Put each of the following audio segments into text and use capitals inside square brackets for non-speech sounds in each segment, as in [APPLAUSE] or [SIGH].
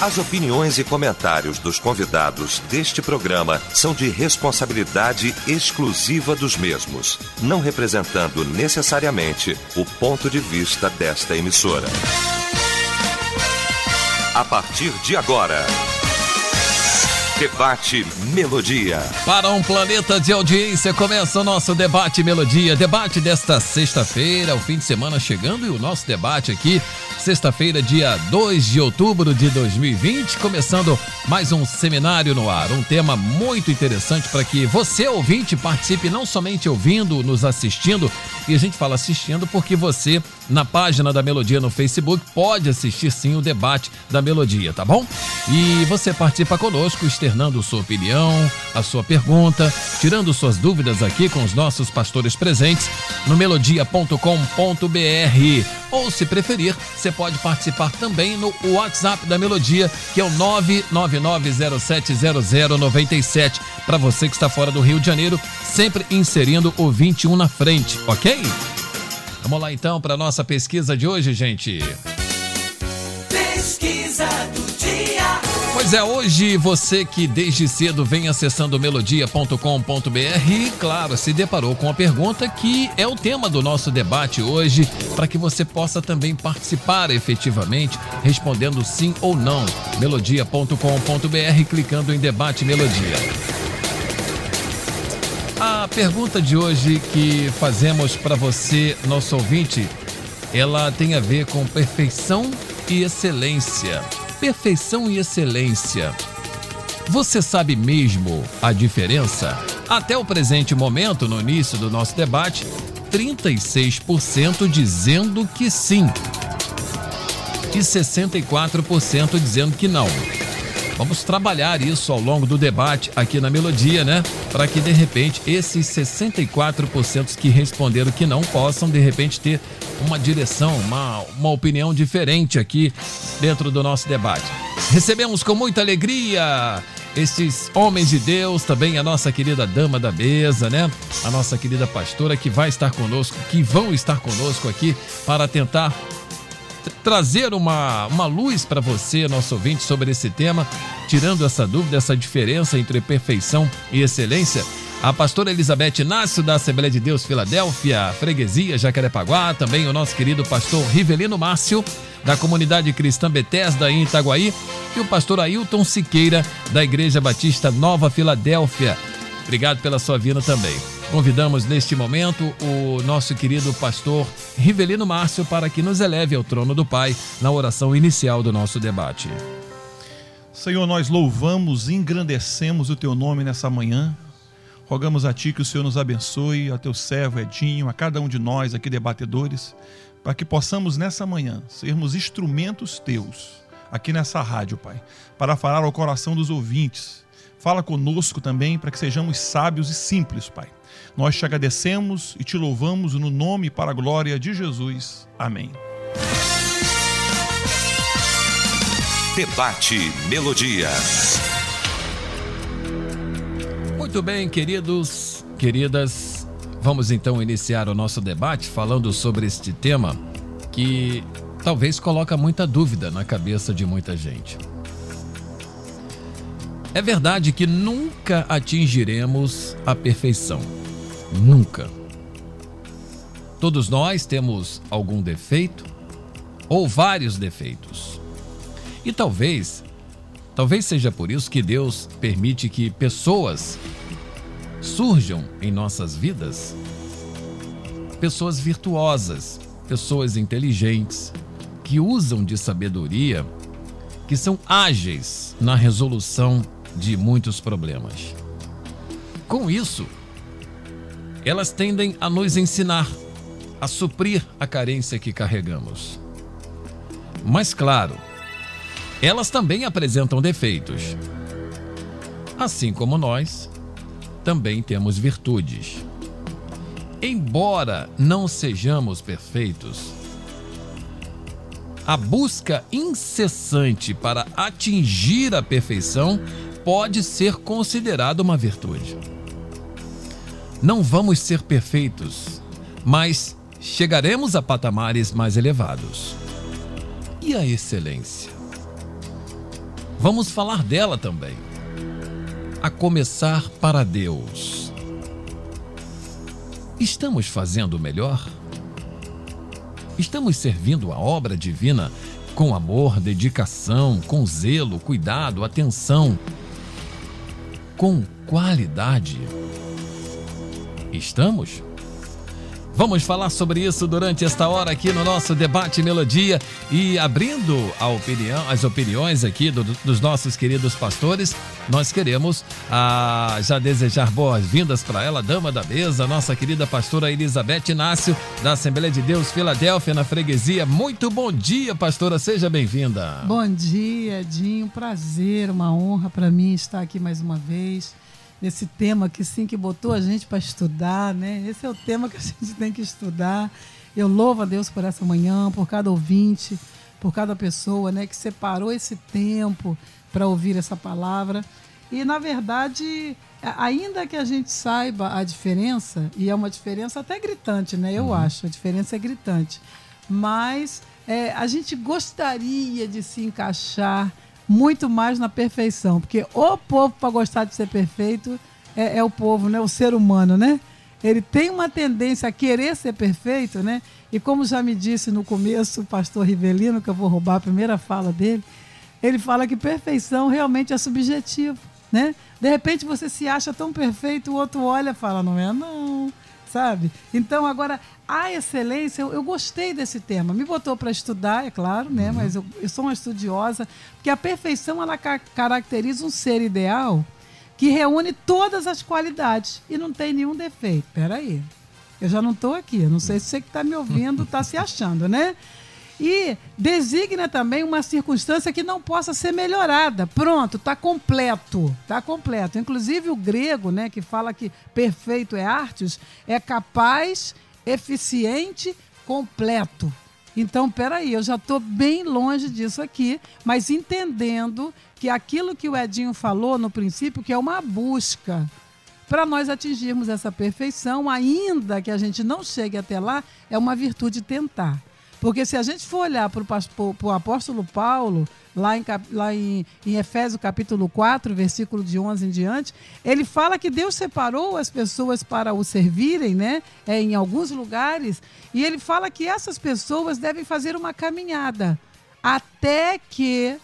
As opiniões e comentários dos convidados deste programa são de responsabilidade exclusiva dos mesmos, não representando necessariamente o ponto de vista desta emissora. A partir de agora. Debate Melodia. Para um planeta de audiência, começa o nosso Debate Melodia. Debate desta sexta-feira, o fim de semana chegando e o nosso debate aqui, sexta-feira, dia 2 de outubro de 2020, começando mais um seminário no ar. Um tema muito interessante para que você, ouvinte, participe não somente ouvindo, nos assistindo, e a gente fala assistindo porque você, na página da Melodia no Facebook, pode assistir sim o debate da Melodia, tá bom? E você participa conosco, externando sua opinião, a sua pergunta, tirando suas dúvidas aqui com os nossos pastores presentes no melodia.com.br. Ou, se preferir, você pode participar também no WhatsApp da Melodia, que é o 999070097, para você que está fora do Rio de Janeiro, sempre inserindo o 21 na frente, ok? Vamos lá então para nossa pesquisa de hoje, gente. Pois é, hoje você que desde cedo vem acessando melodia.com.br, claro, se deparou com a pergunta que é o tema do nosso debate hoje, para que você possa também participar efetivamente, respondendo sim ou não. melodia.com.br, clicando em debate melodia. A pergunta de hoje que fazemos para você, nosso ouvinte, ela tem a ver com perfeição e excelência. Perfeição e excelência. Você sabe mesmo a diferença? Até o presente momento, no início do nosso debate, 36% dizendo que sim e 64% dizendo que não. Vamos trabalhar isso ao longo do debate aqui na Melodia, né? Para que de repente esses 64% que responderam que não possam de repente ter uma direção, uma, uma opinião diferente aqui dentro do nosso debate. Recebemos com muita alegria esses homens de Deus, também a nossa querida dama da mesa, né? A nossa querida pastora que vai estar conosco, que vão estar conosco aqui para tentar trazer uma, uma luz para você, nosso ouvinte, sobre esse tema, tirando essa dúvida, essa diferença entre perfeição e excelência. A pastora Elizabeth Inácio, da Assembleia de Deus Filadélfia, Freguesia, Jacarepaguá, também o nosso querido pastor Rivelino Márcio, da comunidade cristã Betesda em Itaguaí, e o pastor Ailton Siqueira, da Igreja Batista Nova Filadélfia. Obrigado pela sua vinda também. Convidamos neste momento o nosso querido pastor Rivelino Márcio para que nos eleve ao trono do Pai na oração inicial do nosso debate. Senhor, nós louvamos e engrandecemos o teu nome nessa manhã. Rogamos a ti que o Senhor nos abençoe, a teu servo Edinho, a cada um de nós aqui debatedores, para que possamos nessa manhã sermos instrumentos teus aqui nessa rádio, Pai, para falar ao coração dos ouvintes. Fala conosco também para que sejamos sábios e simples, Pai nós te agradecemos e te louvamos no nome e para a glória de Jesus. Amém. Debate Melodia. Muito bem, queridos, queridas, vamos então iniciar o nosso debate falando sobre este tema que talvez coloca muita dúvida na cabeça de muita gente. É verdade que nunca atingiremos a perfeição. Nunca. Todos nós temos algum defeito ou vários defeitos. E talvez, talvez seja por isso que Deus permite que pessoas surjam em nossas vidas. Pessoas virtuosas, pessoas inteligentes, que usam de sabedoria, que são ágeis na resolução de muitos problemas. Com isso, elas tendem a nos ensinar a suprir a carência que carregamos. Mas, claro, elas também apresentam defeitos. Assim como nós, também temos virtudes. Embora não sejamos perfeitos, a busca incessante para atingir a perfeição pode ser considerada uma virtude. Não vamos ser perfeitos, mas chegaremos a patamares mais elevados. E a excelência? Vamos falar dela também. A começar para Deus. Estamos fazendo o melhor? Estamos servindo a obra divina com amor, dedicação, com zelo, cuidado, atenção, com qualidade? Estamos? Vamos falar sobre isso durante esta hora aqui no nosso debate Melodia e abrindo a opinião, as opiniões aqui do, dos nossos queridos pastores, nós queremos ah, já desejar boas-vindas para ela, dama da mesa, nossa querida pastora Elizabeth Inácio, da Assembleia de Deus Filadélfia, na freguesia. Muito bom dia, pastora, seja bem-vinda. Bom dia, Edinho, prazer, uma honra para mim estar aqui mais uma vez nesse tema que sim que botou a gente para estudar, né? Esse é o tema que a [LAUGHS] gente tem que estudar. Eu louvo a Deus por essa manhã, por cada ouvinte, por cada pessoa, né, que separou esse tempo para ouvir essa palavra. E na verdade, ainda que a gente saiba a diferença, e é uma diferença até gritante, né? Eu uhum. acho, a diferença é gritante. Mas é, a gente gostaria de se encaixar muito mais na perfeição. Porque o povo, para gostar de ser perfeito, é, é, o povo, né? o ser humano, né? Ele tem uma tendência a querer ser perfeito, né? E como já me disse no começo o pastor Rivelino, que eu vou roubar a primeira fala dele, ele fala que perfeição realmente é subjetivo, né? De repente você se acha tão perfeito, o outro olha e fala, não é não sabe? Então, agora, a excelência, eu, eu gostei desse tema. Me botou para estudar, é claro, né? Uhum. Mas eu, eu, sou uma estudiosa, porque a perfeição, ela ca caracteriza um ser ideal que reúne todas as qualidades e não tem nenhum defeito. Peraí, eu já não estou aqui, eu não sei se você que está me ouvindo está se achando, né? E designa também uma circunstância que não possa ser melhorada. Pronto, está completo, está completo. Inclusive o grego, né, que fala que perfeito é artes, é capaz, eficiente, completo. Então, peraí, eu já estou bem longe disso aqui, mas entendendo que aquilo que o Edinho falou no princípio, que é uma busca para nós atingirmos essa perfeição, ainda que a gente não chegue até lá, é uma virtude tentar. Porque se a gente for olhar para o apóstolo Paulo, lá, em, lá em, em capítulo 4, versículo de 11 em diante, ele fala que Deus separou as pessoas para o servirem, né? É, em alguns lugares, e ele fala que essas pessoas devem fazer uma caminhada até que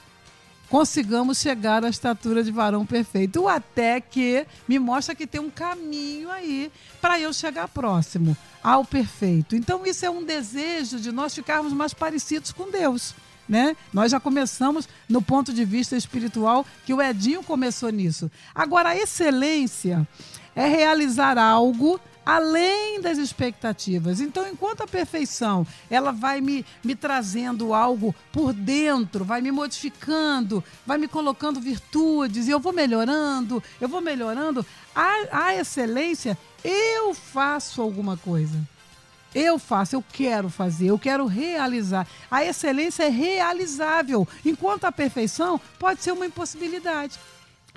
consigamos chegar à estatura de varão perfeito. O até que me mostra que tem um caminho aí para eu chegar próximo ao perfeito. Então, isso é um desejo de nós ficarmos mais parecidos com Deus. Né? Nós já começamos no ponto de vista espiritual que o Edinho começou nisso. Agora, a excelência é realizar algo além das expectativas. Então, enquanto a perfeição ela vai me, me trazendo algo por dentro, vai me modificando, vai me colocando virtudes, e eu vou melhorando, eu vou melhorando, a, a excelência, eu faço alguma coisa. Eu faço, eu quero fazer, eu quero realizar. A excelência é realizável, enquanto a perfeição pode ser uma impossibilidade.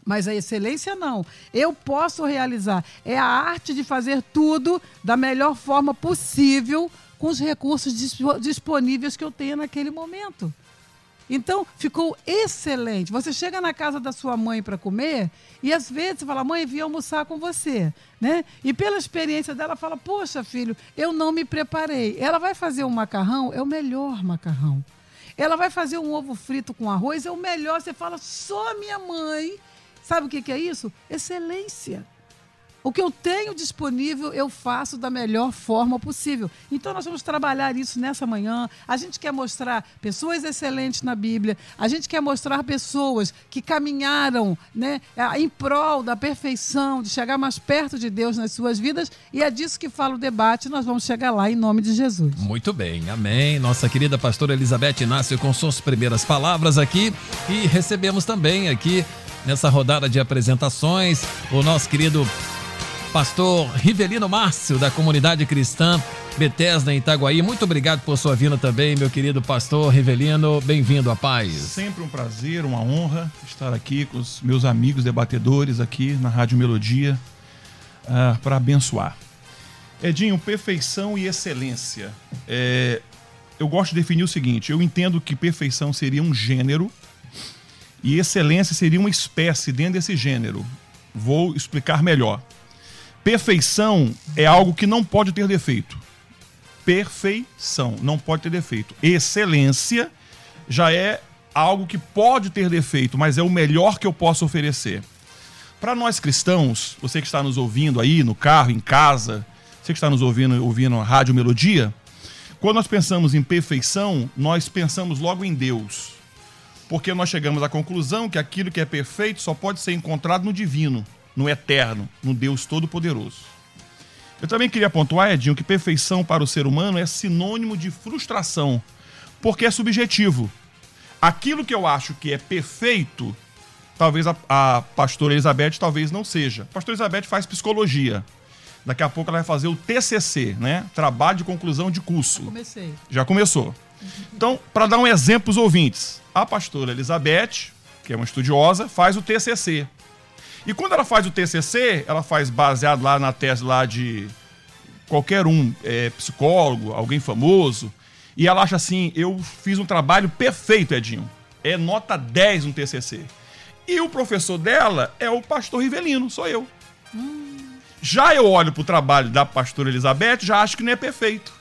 Mas a excelência não. Eu posso realizar. É a arte de fazer tudo da melhor forma possível com os recursos disponíveis que eu tenho naquele momento. Então, ficou excelente. Você chega na casa da sua mãe para comer e às vezes você fala, mãe, vim almoçar com você. Né? E pela experiência dela, fala, poxa, filho, eu não me preparei. Ela vai fazer um macarrão, é o melhor macarrão. Ela vai fazer um ovo frito com arroz, é o melhor. Você fala, só minha mãe Sabe o que, é isso? Excelência. O que eu tenho disponível, eu faço da melhor forma possível. Então, nós vamos trabalhar isso nessa manhã. A gente quer mostrar pessoas excelentes na Bíblia. A gente quer mostrar pessoas que caminharam né, em prol da perfeição, de chegar mais perto de Deus nas suas vidas. E é disso que fala o debate. Nós vamos chegar lá em nome de Jesus. Muito bem, amém. Nossa querida pastora Elizabeth Inácio com suas primeiras palavras aqui. E recebemos também aqui nessa rodada de apresentações, o nosso querido pastor Rivelino Márcio, da comunidade cristã Bethesda em Itaguaí. Muito obrigado por sua vinda também, meu querido pastor Rivelino. Bem-vindo à paz. Sempre um prazer, uma honra estar aqui com os meus amigos debatedores aqui na Rádio Melodia uh, para abençoar. Edinho, perfeição e excelência. É, eu gosto de definir o seguinte: eu entendo que perfeição seria um gênero E excelência seria uma espécie dentro desse gênero. Vou explicar melhor. Perfeição é algo que não pode ter defeito. Perfeição não pode ter defeito. Excelência já é algo que pode ter defeito, mas é o melhor que eu posso oferecer. Para nós cristãos, você que está nos ouvindo aí no carro, em casa, você que está nos ouvindo, ouvindo a Rádio Melodia, quando nós pensamos em perfeição, nós pensamos logo em Deus. Porque nós chegamos à conclusão que aquilo que é perfeito só pode ser encontrado no divino, no eterno, no Deus Todo-Poderoso. Eu também queria pontuar, Edinho, que perfeição para o ser humano é sinônimo de frustração, porque é subjetivo. Aquilo que eu acho que é perfeito, talvez a, a pastora Elizabeth talvez não seja. A pastora Elizabeth faz psicologia. Daqui a pouco ela vai fazer o TCC, né? Trabalho de conclusão de curso. Já comecei. Já começou. Então, para dar um exemplo aos ouvintes, a pastora Elizabeth, que é uma estudiosa, faz o TCC. E quando ela faz o TCC, ela faz baseado lá na tese lá de qualquer um, é, psicólogo, alguém famoso, e ela acha assim, eu fiz um trabalho perfeito, Edinho. É nota 10 no TCC. E o professor dela é o pastor Rivelino, sou eu. Hum. Já eu olho para o trabalho da pastora Elizabeth, já acho que não é perfeito.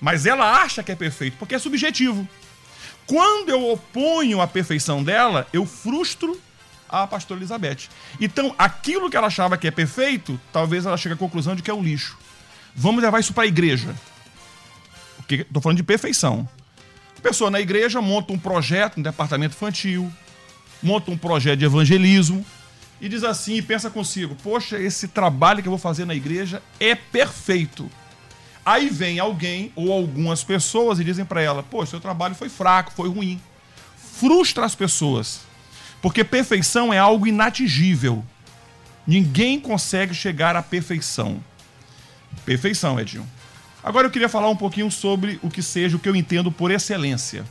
Mas ela acha que é perfeito, porque é subjetivo. Quando eu oponho a perfeição dela, eu frustro a pastora Elizabeth. Então, aquilo que ela achava que é perfeito, talvez ela chegue à conclusão de que é um lixo. Vamos levar isso para a igreja. Estou falando de perfeição. A pessoa na igreja monta um projeto, um departamento infantil, monta um projeto de evangelismo, e diz assim e pensa consigo: poxa, esse trabalho que eu vou fazer na igreja é perfeito. Aí vem alguém ou algumas pessoas e dizem para ela: pô, seu trabalho foi fraco, foi ruim. Frustra as pessoas. Porque perfeição é algo inatingível. Ninguém consegue chegar à perfeição. Perfeição, Edinho. Agora eu queria falar um pouquinho sobre o que seja o que eu entendo por excelência.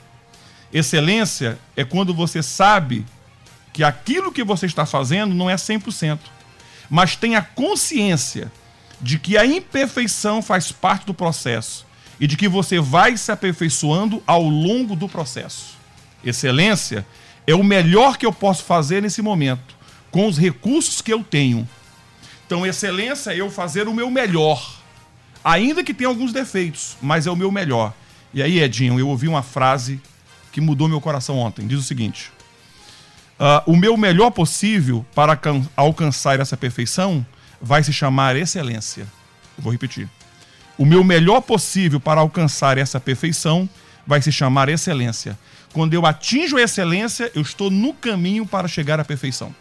Excelência é quando você sabe que aquilo que você está fazendo não é 100%, mas tenha consciência de que a imperfeição faz parte do processo e de que você vai se aperfeiçoando ao longo do processo. Excelência é o melhor que eu posso fazer nesse momento, com os recursos que eu tenho. Então, excelência é eu fazer o meu melhor, ainda que tenha alguns defeitos, mas é o meu melhor. E aí, Edinho, eu ouvi uma frase que mudou meu coração ontem. Diz o seguinte: Uh, o meu melhor possível para alcançar essa perfeição vai se chamar excelência. Vou repetir. O meu melhor possível para alcançar essa perfeição vai se chamar excelência. Quando eu atinjo a excelência, eu estou no caminho para chegar à perfeição.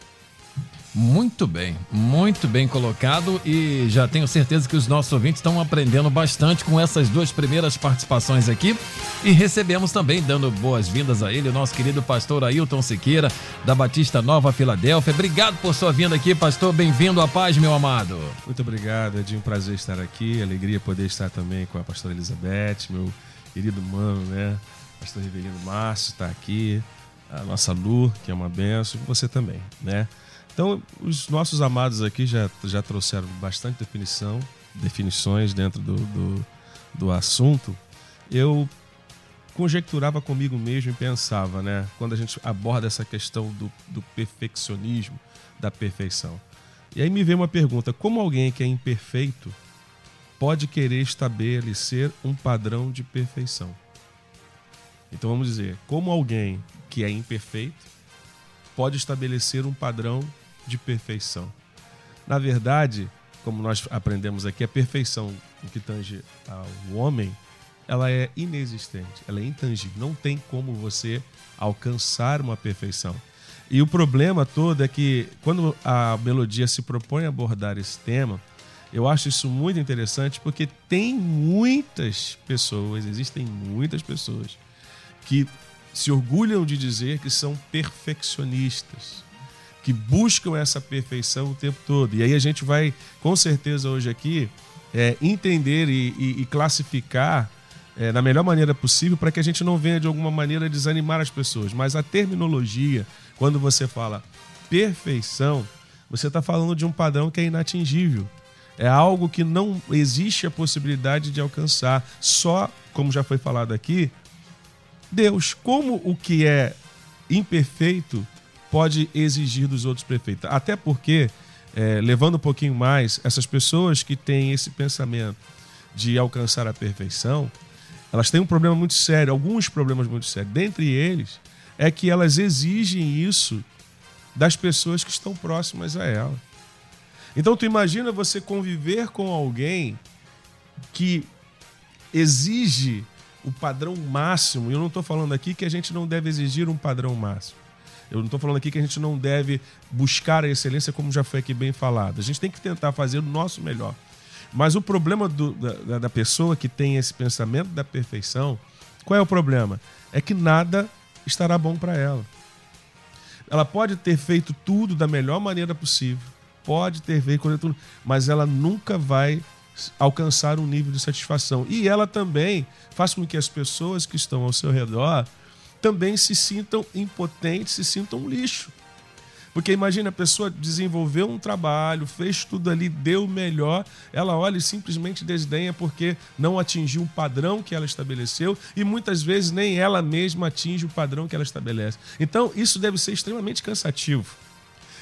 Muito bem, muito bem colocado e já tenho certeza que os nossos ouvintes estão aprendendo bastante com essas duas primeiras participações aqui e recebemos também, dando boas-vindas a ele, o nosso querido pastor Ailton Siqueira, da Batista Nova Filadélfia. Obrigado por sua vinda aqui, pastor, bem-vindo à paz, meu amado. Muito obrigado, de um prazer estar aqui, alegria poder estar também com a pastora Elizabeth, meu querido mano, né, pastor Rivelino Márcio está aqui, a nossa Lu, que é uma benção, e você também, né. Então, os nossos amados aqui já, já trouxeram bastante definição, definições dentro do, do, do assunto. Eu conjecturava comigo mesmo e pensava, né? Quando a gente aborda essa questão do, do perfeccionismo, da perfeição. E aí me veio uma pergunta: como alguém que é imperfeito pode querer estabelecer um padrão de perfeição? Então vamos dizer, como alguém que é imperfeito pode estabelecer um padrão de perfeição. Na verdade, como nós aprendemos aqui, a perfeição no que tange ao homem, ela é inexistente, ela é intangível. Não tem como você alcançar uma perfeição. E o problema todo é que quando a melodia se propõe a abordar esse tema, eu acho isso muito interessante porque tem muitas pessoas, existem muitas pessoas que se orgulham de dizer que são perfeccionistas que buscam essa perfeição o tempo todo. E aí a gente vai, com certeza, hoje aqui, é, entender e, e, e classificar é, da melhor maneira possível para que a gente não venha de alguma maneira desanimar as pessoas. Mas a terminologia, quando você fala perfeição, você está falando de um padrão que é inatingível. É algo que não existe a possibilidade de alcançar. Só, como já foi falado aqui, Deus, como o que é imperfeito pode exigir dos outros perfeitos. Até porque, é, levando um pouquinho mais, essas pessoas que têm esse pensamento de alcançar a perfeição, elas têm um problema muito sério, alguns problemas muito sérios. Dentre eles, é que elas exigem isso das pessoas que estão próximas a ela. Então tu imagina você conviver com alguém que exige o padrão máximo. E eu não estou falando aqui que a gente não deve exigir um padrão máximo. Eu não estou falando aqui que a gente não deve buscar a excelência, como já foi aqui bem falado. A gente tem que tentar fazer o nosso melhor. Mas o problema do, da, da pessoa que tem esse pensamento da perfeição, qual é o problema? É que nada estará bom para ela. Ela pode ter feito tudo da melhor maneira possível, pode ter feito tudo, mas ela nunca vai alcançar um nível de satisfação. E ela também faz com que as pessoas que estão ao seu redor também se sintam impotentes, se sintam lixo. Porque imagina a pessoa desenvolveu um trabalho, fez tudo ali, deu o melhor, ela olha e simplesmente desdenha porque não atingiu um padrão que ela estabeleceu e muitas vezes nem ela mesma atinge o padrão que ela estabelece. Então isso deve ser extremamente cansativo.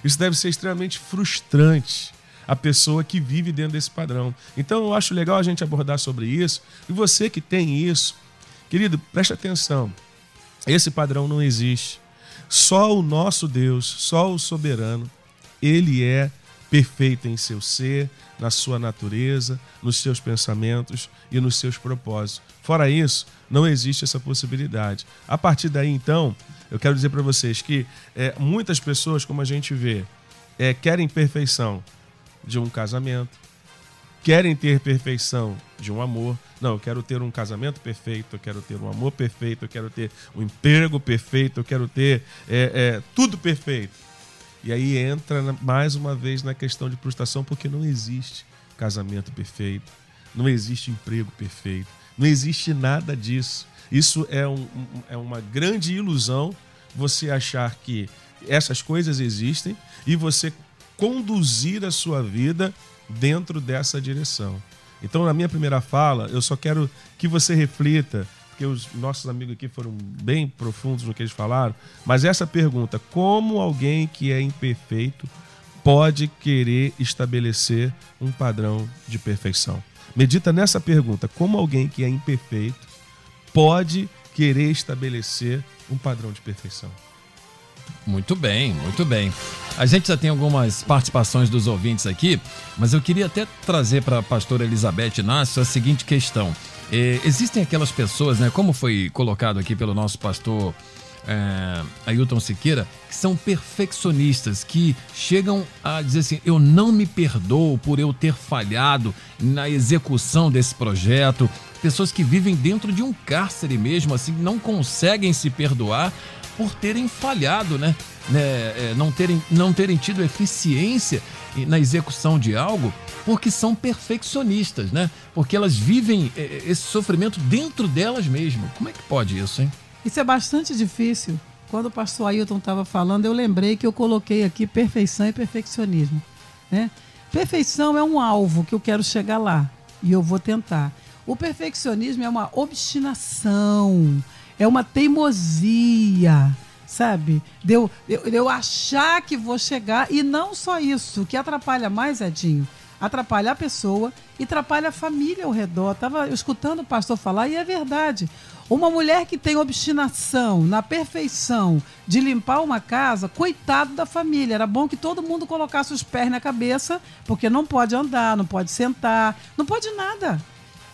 Isso deve ser extremamente frustrante a pessoa que vive dentro desse padrão. Então eu acho legal a gente abordar sobre isso. E você que tem isso, querido, preste atenção. Esse padrão não existe. Só o nosso Deus, só o soberano, ele é perfeito em seu ser, na sua natureza, nos seus pensamentos e nos seus propósitos. Fora isso, não existe essa possibilidade. A partir daí, então, eu quero dizer para vocês que é, muitas pessoas, como a gente vê, é, querem perfeição de um casamento, querem ter perfeição de um amor. Não, eu quero ter um casamento perfeito, eu quero ter um amor perfeito, eu quero ter um emprego perfeito, eu quero ter é, é, tudo perfeito. E aí entra mais uma vez na questão de frustração, porque não existe casamento perfeito, não existe emprego perfeito, não existe nada disso. Isso é, um, é uma grande ilusão você achar que essas coisas existem e você conduzir a sua vida dentro dessa direção. Então, na minha primeira fala, eu só quero que você reflita, porque os nossos amigos aqui foram bem profundos no que eles falaram, mas essa pergunta: como alguém que é imperfeito pode querer estabelecer um padrão de perfeição? Medita nessa pergunta: como alguém que é imperfeito pode querer estabelecer um padrão de perfeição? Muito bem, muito bem. A gente já tem algumas participações dos ouvintes aqui, mas eu queria até trazer para a pastora Elizabeth Inácio a seguinte questão. É, existem aquelas pessoas, né, como foi colocado aqui pelo nosso pastor é, Ailton Siqueira, que são perfeccionistas, que chegam a dizer assim: eu não me perdoo por eu ter falhado na execução desse projeto. Pessoas que vivem dentro de um cárcere mesmo, assim, não conseguem se perdoar por terem falhado, né? né? É, não, terem, não terem tido eficiência na execução de algo, porque são perfeccionistas, né? Porque elas vivem é, é, esse sofrimento dentro delas mesmas. Como é que pode isso, hein? Isso é bastante difícil. Quando o pastor Ailton estava falando, eu lembrei que eu coloquei aqui perfeição e perfeccionismo. Né? Perfeição é um alvo que eu quero chegar lá e eu vou tentar. O perfeccionismo é uma obstinação, é uma teimosia, sabe? De eu, eu achar que vou chegar, e não só isso, o que atrapalha mais, Edinho, atrapalha a pessoa e atrapalha a família ao redor. Estava escutando o pastor falar e é verdade. Uma mulher que tem obstinação na perfeição de limpar uma casa, coitado da família. Era bom que todo mundo colocasse os pés na cabeça, porque não pode andar, não pode sentar, não pode nada.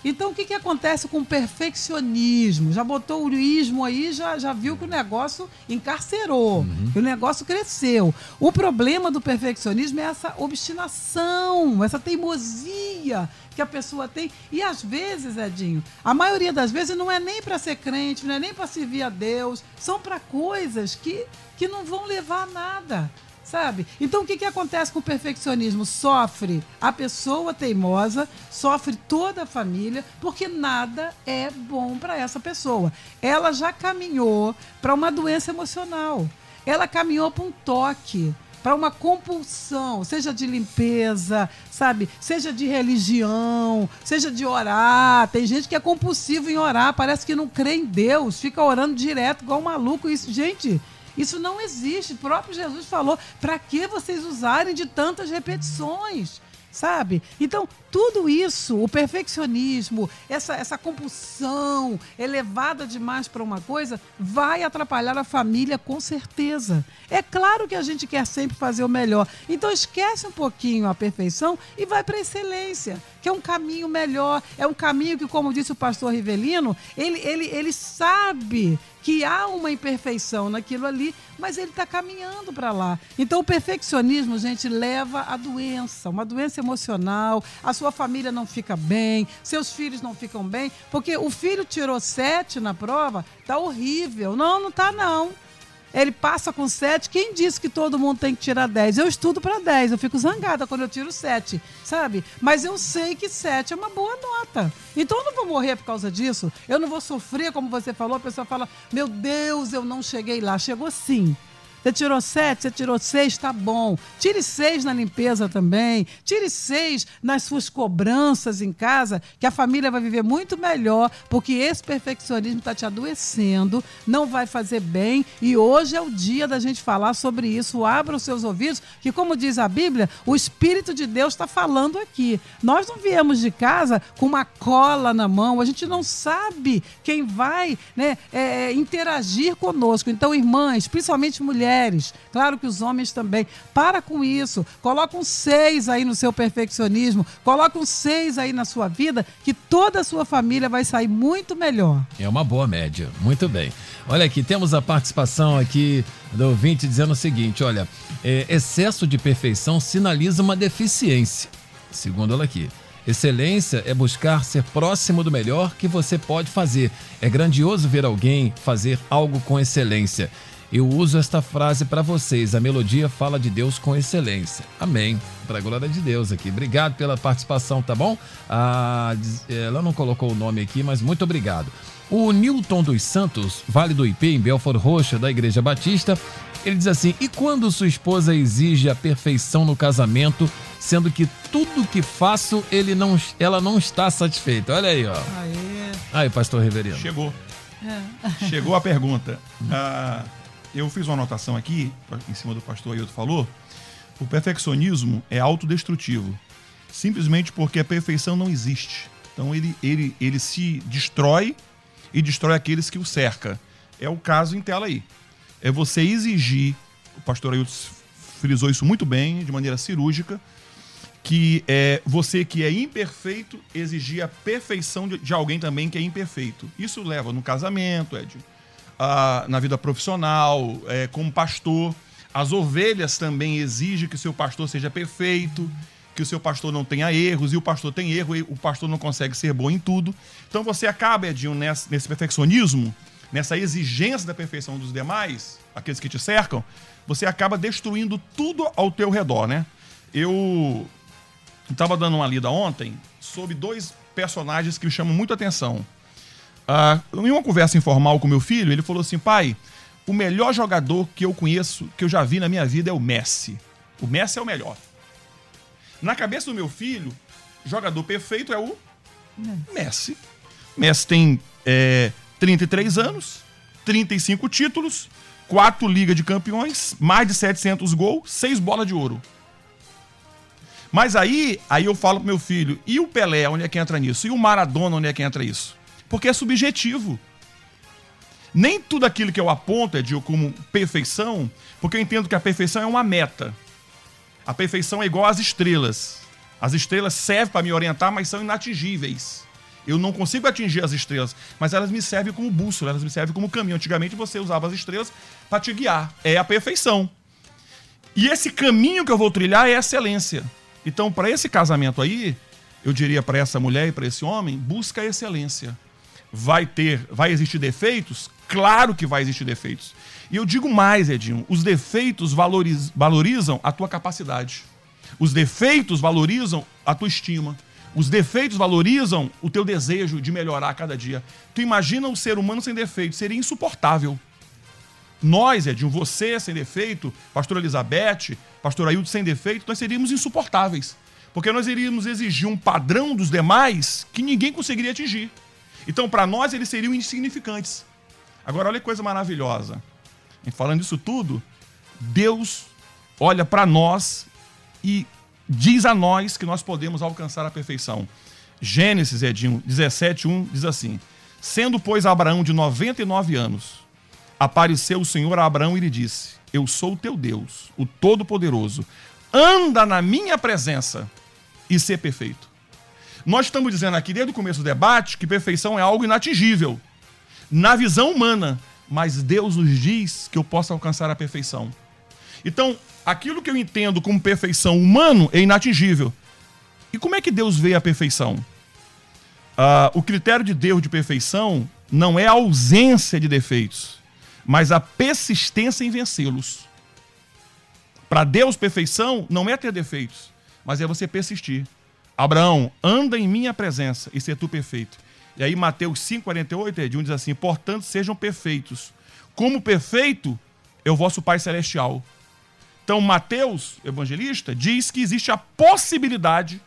Então, o que, que acontece com o perfeccionismo? Já botou o ismo aí, já, já viu que o negócio encarcerou, uhum. que o negócio cresceu. O problema do perfeccionismo é essa obstinação, essa teimosia que a pessoa tem. E às vezes, Edinho, a maioria das vezes não é nem para ser crente, não é nem para servir a Deus, são para coisas que, que não vão levar a nada sabe? Então o que, que acontece com o perfeccionismo? Sofre a pessoa teimosa, sofre toda a família, porque nada é bom para essa pessoa. Ela já caminhou para uma doença emocional, ela caminhou para um toque para uma compulsão, seja de limpeza, sabe? Seja de religião, seja de orar. Tem gente que é compulsivo em orar, parece que não crê em Deus, fica orando direto igual um maluco. Isso, gente, Isso não existe. O próprio Jesus falou: para que vocês usarem de tantas repetições? sabe? Então, tudo isso, o perfeccionismo, essa, essa compulsão elevada demais para uma coisa, vai atrapalhar a família com certeza. É claro que a gente quer sempre fazer o melhor. Então, esquece um pouquinho a perfeição e vai para a excelência, que é um caminho melhor, é um caminho que, como disse o pastor Rivelino, ele, ele, ele sabe que há uma imperfeição naquilo ali, mas ele está caminhando para lá. Então, o perfeccionismo, gente, leva à doença, uma doença emocional, a sua família não fica bem, seus filhos não ficam bem, porque o filho tirou sete na prova, tá horrível. Não, não tá não. Ele passa com 7. Quem disse que todo mundo tem que tirar 10? Eu estudo para 10. Eu fico zangada quando eu tiro 7, sabe? Mas eu sei que 7 é uma boa nota. Então eu não vou morrer por causa disso. Eu não vou sofrer, como você falou. A pessoa fala: Meu Deus, eu não cheguei lá. Chegou sim. Você tirou sete, você tirou seis, tá bom. Tire seis na limpeza também. Tire seis nas suas cobranças em casa, que a família vai viver muito melhor, porque esse perfeccionismo está te adoecendo, não vai fazer bem. E hoje é o dia da gente falar sobre isso. Abra os seus ouvidos, que, como diz a Bíblia, o Espírito de Deus está falando aqui. Nós não viemos de casa com uma cola na mão, a gente não sabe quem vai né, é, interagir conosco. Então, irmãs, principalmente mulheres, mulheres, claro que os homens também. Para com isso. Coloca um seis aí no seu perfeccionismo, coloca um seis aí na sua vida, que toda a sua família vai sair muito melhor. É uma boa média. Muito bem. Olha aqui, temos a participação aqui do ouvinte dizendo o seguinte: olha, é, excesso de perfeição sinaliza uma deficiência. Segundo ela aqui. Excelência é buscar ser próximo do melhor que você pode fazer. É grandioso ver alguém fazer algo com excelência. Eu uso esta frase para vocês. A melodia fala de Deus com excelência. Amém. Para a glória de Deus aqui. Obrigado pela participação, tá bom? Ah, ela não colocou o nome aqui, mas muito obrigado. O Newton dos Santos, Vale do IP, em Belfort Roxa, da Igreja Batista, ele diz assim: E quando sua esposa exige a perfeição no casamento, sendo que tudo que faço ele não, ela não está satisfeita? Olha aí, ó. Aê. Aí, pastor Reverendo. Chegou. É. Chegou a pergunta. [LAUGHS] Ah, eu fiz uma anotação aqui, em cima do pastor Ailton falou. O perfeccionismo é autodestrutivo. Simplesmente porque a perfeição não existe. Então ele, ele, ele se destrói e destrói aqueles que o cerca. É o caso em tela aí. É você exigir, o pastor Ailton frisou isso muito bem, de maneira cirúrgica, que é você que é imperfeito exigir a perfeição de, de alguém também que é imperfeito. Isso leva no casamento, Ed, ah, na vida profissional, é, como pastor. As ovelhas também exigem que o seu pastor seja perfeito, que o seu pastor não tenha erros, e o pastor tem erro, e o pastor não consegue ser bom em tudo. Então você acaba, Edinho, nesse, nesse perfeccionismo, nessa exigência da perfeição dos demais, aqueles que te cercam, você acaba destruindo tudo ao teu redor, né? Eu estava dando uma lida ontem sobre dois personagens que me chamam muito atenção. Uh, em uma conversa informal com meu filho, ele falou assim: pai, o melhor jogador que eu conheço, que eu já vi na minha vida é o Messi. O Messi é o melhor. Na cabeça do meu filho, jogador perfeito é o Messi. Messi tem é, 33 anos, 35 títulos, 4 Liga de Campeões, mais de 700 gols, 6 bolas de ouro. Mas aí, aí eu falo pro meu filho, e o Pelé, onde é que entra nisso? E o Maradona, onde é que entra isso? Porque é subjetivo. Nem tudo aquilo que eu aponto, Edil, como perfeição, porque eu entendo que a perfeição é uma meta. A perfeição é igual às estrelas. As estrelas servem para me orientar, mas são inatingíveis. Eu não consigo atingir as estrelas, mas elas me servem como bússola, elas me servem como caminho. Antigamente você usava as estrelas para te guiar. É a perfeição. E esse caminho que eu vou trilhar é excelência. Então, para esse casamento aí, eu diria para essa mulher e para esse homem, busca a excelência vai ter, vai existir defeitos? Claro que vai existir defeitos. E eu digo mais, Edinho, os defeitos valoriz, valorizam a tua capacidade. Os defeitos valorizam a tua estima. Os defeitos valorizam o teu desejo de melhorar a cada dia. Tu imagina o ser humano sem defeito, seria insuportável. Nós, Edinho, você sem defeito, pastor Elizabeth, pastor Ailton sem defeito, nós seríamos insuportáveis. Porque nós iríamos exigir um padrão dos demais que ninguém conseguiria atingir. Então, para nós, eles seriam insignificantes. Agora, olha que coisa maravilhosa. E falando isso tudo, Deus olha para nós e diz a nós que nós podemos alcançar a perfeição. Gênesis, Edinho, 17, 1 diz assim: Sendo, pois, Abraão de 99 anos, apareceu o Senhor a Abraão e lhe disse: Eu sou o teu Deus, o Todo-Poderoso. Anda na minha presença e ser perfeito. Nós estamos dizendo aqui, desde o começo do debate, que perfeição é algo inatingível na visão humana, mas Deus nos diz que eu posso alcançar a perfeição. Então, aquilo que eu entendo como perfeição humano é inatingível. E como é que Deus vê a perfeição? Uh, o critério de Deus de perfeição não é a ausência de defeitos, mas a persistência em vencê-los. Para Deus, perfeição não é ter defeitos, mas é você persistir. Abraão, anda em minha presença e ser tu perfeito. E aí Mateus 5,48, Edinho diz assim, portanto sejam perfeitos. Como perfeito é o vosso Pai Celestial. Então Mateus, evangelista, diz que existe a possibilidade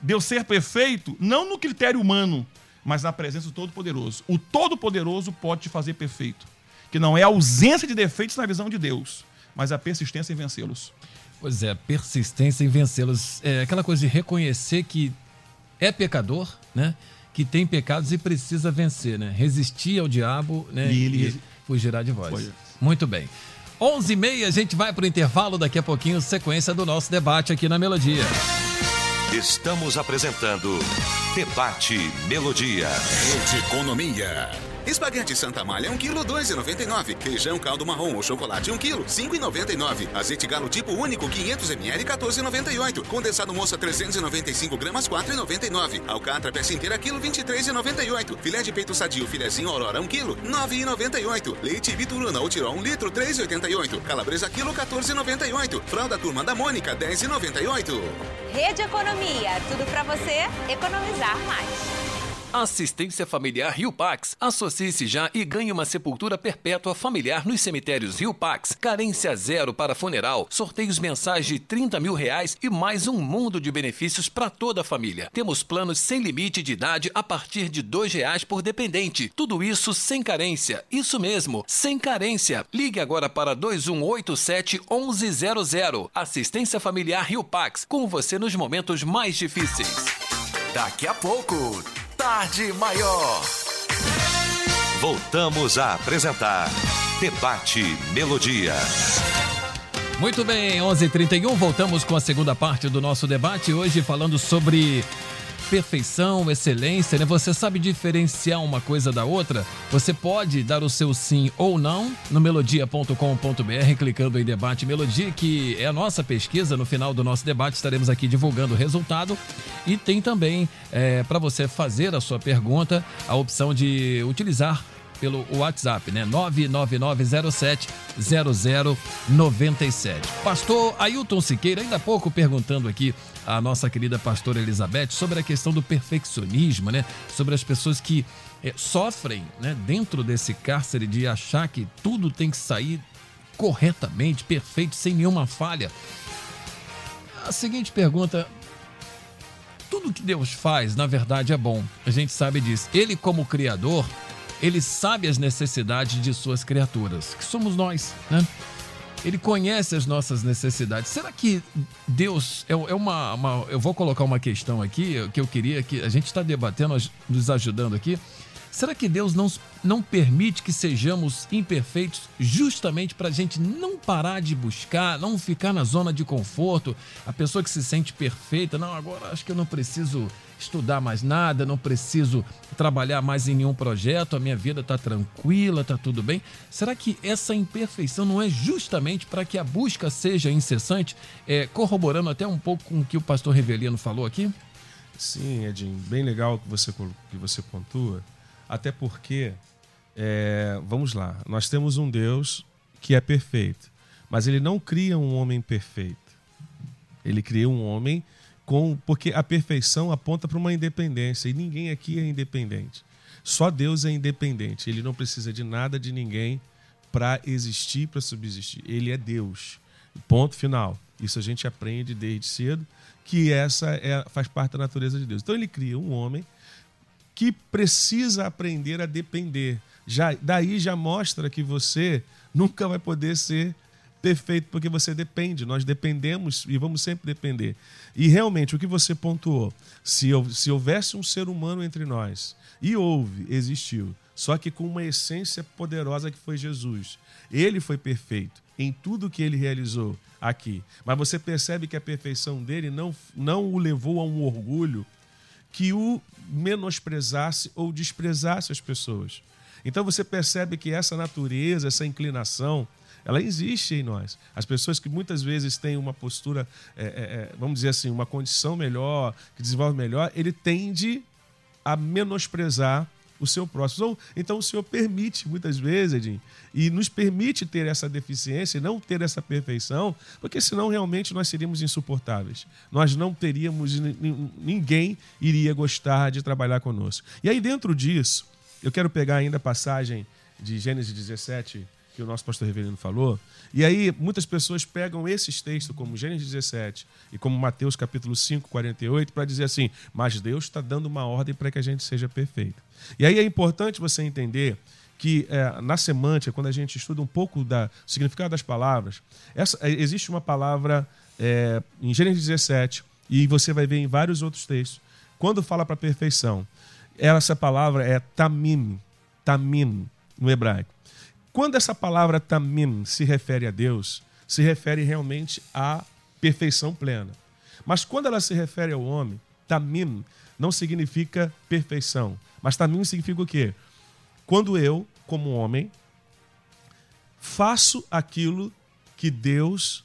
de eu ser perfeito, não no critério humano, mas na presença do Todo-Poderoso. O Todo-Poderoso pode te fazer perfeito. Que não é a ausência de defeitos na visão de Deus, mas a persistência em vencê-los. Pois é, persistência em vencê-los. É aquela coisa de reconhecer que é pecador, né? Que tem pecados e precisa vencer, né? Resistir ao diabo, né? E ele e fugirá de vós. Foi. Muito bem. 11h30, a gente vai para o intervalo. Daqui a pouquinho, sequência do nosso debate aqui na Melodia. Estamos apresentando Debate Melodia. Rede Economia. Espaguete Santa Malha 1 kg 2,99. Feijão caldo marrom ou chocolate 1 kg 5,99. Azeite galo tipo único 500 ml 14,98. Condensado moça 395 gramas 4,99. Alcatra peça inteira quilo 23,98. Filé de peito sadio filezinho aurora 1 kg 9,98. Leite Bituruna ou tirol 1 litro 3,88. Calabresa quilo 14,98. Fralda turma da Mônica 10,98. Rede Economia, tudo para você economizar mais. Assistência Familiar Rio Pax. Associe-se já e ganhe uma sepultura perpétua familiar nos cemitérios Rio Pax. Carência zero para funeral, sorteios mensais de 30 mil reais e mais um mundo de benefícios para toda a família. Temos planos sem limite de idade a partir de dois reais por dependente. Tudo isso sem carência. Isso mesmo, sem carência. Ligue agora para 2187 1100. Assistência Familiar Rio Pax. Com você nos momentos mais difíceis. Daqui a pouco, Tarde Maior. Voltamos a apresentar Debate Melodia. Muito bem, 11h31, voltamos com a segunda parte do nosso debate. Hoje falando sobre perfeição, excelência, né? Você sabe diferenciar uma coisa da outra? Você pode dar o seu sim ou não no melodia.com.br, clicando em debate melodia, que é a nossa pesquisa. No final do nosso debate estaremos aqui divulgando o resultado. E tem também, é, para você fazer a sua pergunta, a opção de utilizar pelo WhatsApp, né? 999070097. Pastor Ailton Siqueira, ainda há pouco perguntando aqui a nossa querida pastora Elizabeth sobre a questão do perfeccionismo, né? Sobre as pessoas que é, sofrem, né, dentro desse cárcere de achar que tudo tem que sair corretamente, perfeito, sem nenhuma falha. A seguinte pergunta: tudo que Deus faz, na verdade, é bom. A gente sabe disso. Ele, como Criador, ele sabe as necessidades de suas criaturas, que somos nós, né? Ele conhece as nossas necessidades. Será que Deus é, é uma, uma, Eu vou colocar uma questão aqui que eu queria que a gente está debatendo, nos ajudando aqui. Será que Deus não, não permite que sejamos imperfeitos justamente para a gente não parar de buscar, não ficar na zona de conforto? A pessoa que se sente perfeita, não, agora acho que eu não preciso estudar mais nada, não preciso trabalhar mais em nenhum projeto, a minha vida está tranquila, está tudo bem. Será que essa imperfeição não é justamente para que a busca seja incessante, é, corroborando até um pouco com o que o pastor Revelino falou aqui? Sim, Edinho, bem legal que você, que você pontua. Até porque, é, vamos lá, nós temos um Deus que é perfeito, mas ele não cria um homem perfeito. Ele cria um homem com. Porque a perfeição aponta para uma independência e ninguém aqui é independente. Só Deus é independente. Ele não precisa de nada de ninguém para existir, para subsistir. Ele é Deus. Ponto final. Isso a gente aprende desde cedo que essa é, faz parte da natureza de Deus. Então ele cria um homem que precisa aprender a depender. já, daí já mostra que você nunca vai poder ser perfeito, porque você depende, nós dependemos e vamos sempre depender. E realmente, o que você pontuou, se, se houvesse um ser humano entre nós, e houve, existiu, só que com uma essência poderosa que foi Jesus, ele foi perfeito em tudo que ele realizou aqui. Mas você percebe que a perfeição dele não, não o levou a um orgulho que o menosprezasse ou desprezasse as pessoas. Então você percebe que essa natureza, essa inclinação, ela existe em nós. As pessoas que muitas vezes têm uma postura, é, é, é vamos dizer assim, uma condição melhor, que desenvolve melhor, ele tende a menosprezar o seu próximo. Então o Senhor permite muitas vezes, Edinho, e nos permite ter essa deficiência e não ter essa perfeição, porque senão realmente nós seríamos insuportáveis. Nós não teríamos, ninguém iria gostar de trabalhar conosco. E aí dentro disso, eu quero pegar ainda a passagem de Gênesis 17, que o nosso pastor Reverendo falou. E aí, muitas pessoas pegam esses textos, como Gênesis 17 e como Mateus capítulo 5, 48, para dizer assim: mas Deus está dando uma ordem para que a gente seja perfeito. E aí é importante você entender que é, na semântica, quando a gente estuda um pouco do significado das palavras, essa, é, existe uma palavra é, em Gênesis 17, e você vai ver em vários outros textos, quando fala para perfeição, essa palavra é tamim, tamim, no hebraico. Quando essa palavra tamim se refere a Deus, se refere realmente à perfeição plena. Mas quando ela se refere ao homem, tamim não significa perfeição. Mas tamim significa o quê? Quando eu, como homem, faço aquilo que Deus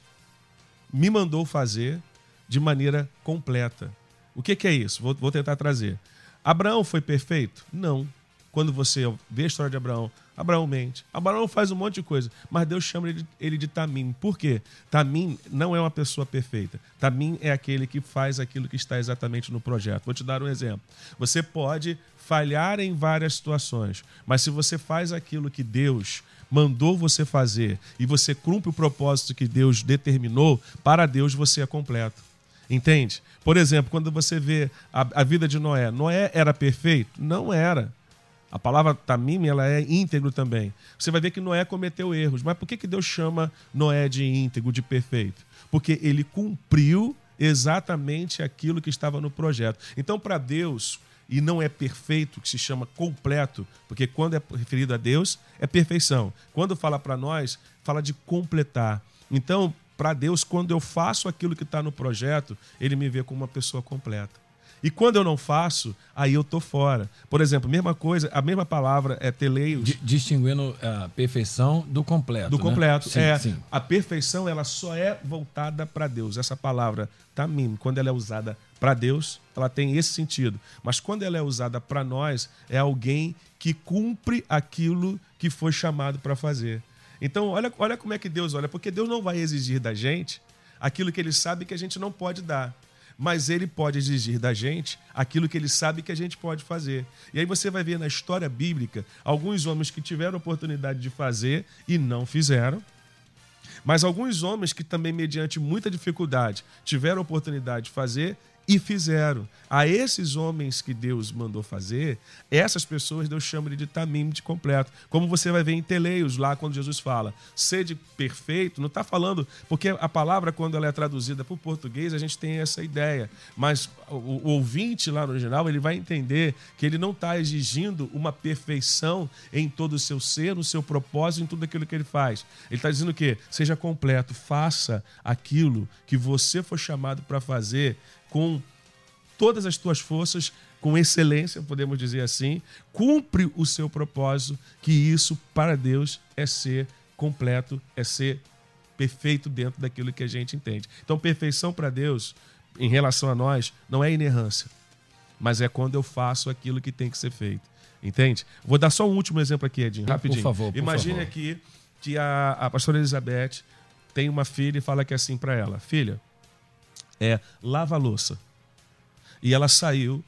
me mandou fazer de maneira completa. O que, que é isso? Vou, vou tentar trazer. Abraão foi perfeito? Não. Quando você vê a história de Abraão, Abraão mente. Abraão faz um monte de coisa, mas Deus chama ele de, ele de Tamim. Por quê? Tamim não é uma pessoa perfeita. Tamim é aquele que faz aquilo que está exatamente no projeto. Vou te dar um exemplo. Você pode falhar em várias situações, mas se você faz aquilo que Deus mandou você fazer e você cumpre o propósito que Deus determinou, para Deus você é completo. Entende? Por exemplo, quando você vê a, a vida de Noé, Noé era perfeito? Não era. A palavra tamim, ela é íntegro também. Você vai ver que Noé cometeu erros. Mas por que, que Deus chama Noé de íntegro, de perfeito? Porque ele cumpriu exatamente aquilo que estava no projeto. Então, para Deus, e não é perfeito, que se chama completo, porque quando é referido a Deus, é perfeição. Quando fala para nós, fala de completar. Então, para Deus, quando eu faço aquilo que está no projeto, ele me vê como uma pessoa completa. E quando eu não faço, aí eu tô fora. Por exemplo, mesma coisa, a mesma palavra é teleios. Distinguindo a perfeição do completo. Do né? completo. Sim, é, sim. A perfeição ela só é voltada para Deus. Essa palavra tamim, quando ela é usada para Deus, ela tem esse sentido. Mas quando ela é usada para nós, é alguém que cumpre aquilo que foi chamado para fazer. Então, olha, olha como é que Deus olha, porque Deus não vai exigir da gente aquilo que ele sabe que a gente não pode dar mas ele pode exigir da gente aquilo que ele sabe que a gente pode fazer. E aí você vai ver na história bíblica alguns homens que tiveram oportunidade de fazer e não fizeram. Mas alguns homens que também, mediante muita dificuldade, tiveram oportunidade de fazer e fizeram. A esses homens que Deus mandou fazer, essas pessoas Deus chama de tamim de completo. Como você vai ver em Teleios, lá quando Jesus fala, sede perfeito, não está falando, porque a palavra, quando ela é traduzida para o português, a gente tem essa ideia. Mas o, o ouvinte lá no original, ele vai entender que ele não está exigindo uma perfeição em todo o seu ser, no seu propósito, em tudo aquilo que ele faz. Ele está dizendo o quê? Seja completo, faça aquilo que você foi chamado para fazer com todas as tuas forças, com excelência, podemos dizer assim, cumpre o seu propósito, que isso para Deus é ser completo, é ser perfeito dentro daquilo que a gente entende. Então, perfeição para Deus, em relação a nós, não é inerrância, mas é quando eu faço aquilo que tem que ser feito. Entende? Vou dar só um último exemplo aqui, Edinho, rapidinho. Por favor, por Imagine favor. aqui que a, a pastora Elizabeth tem uma filha e fala que é assim para ela: Filha, é lava a louça. E ela saiu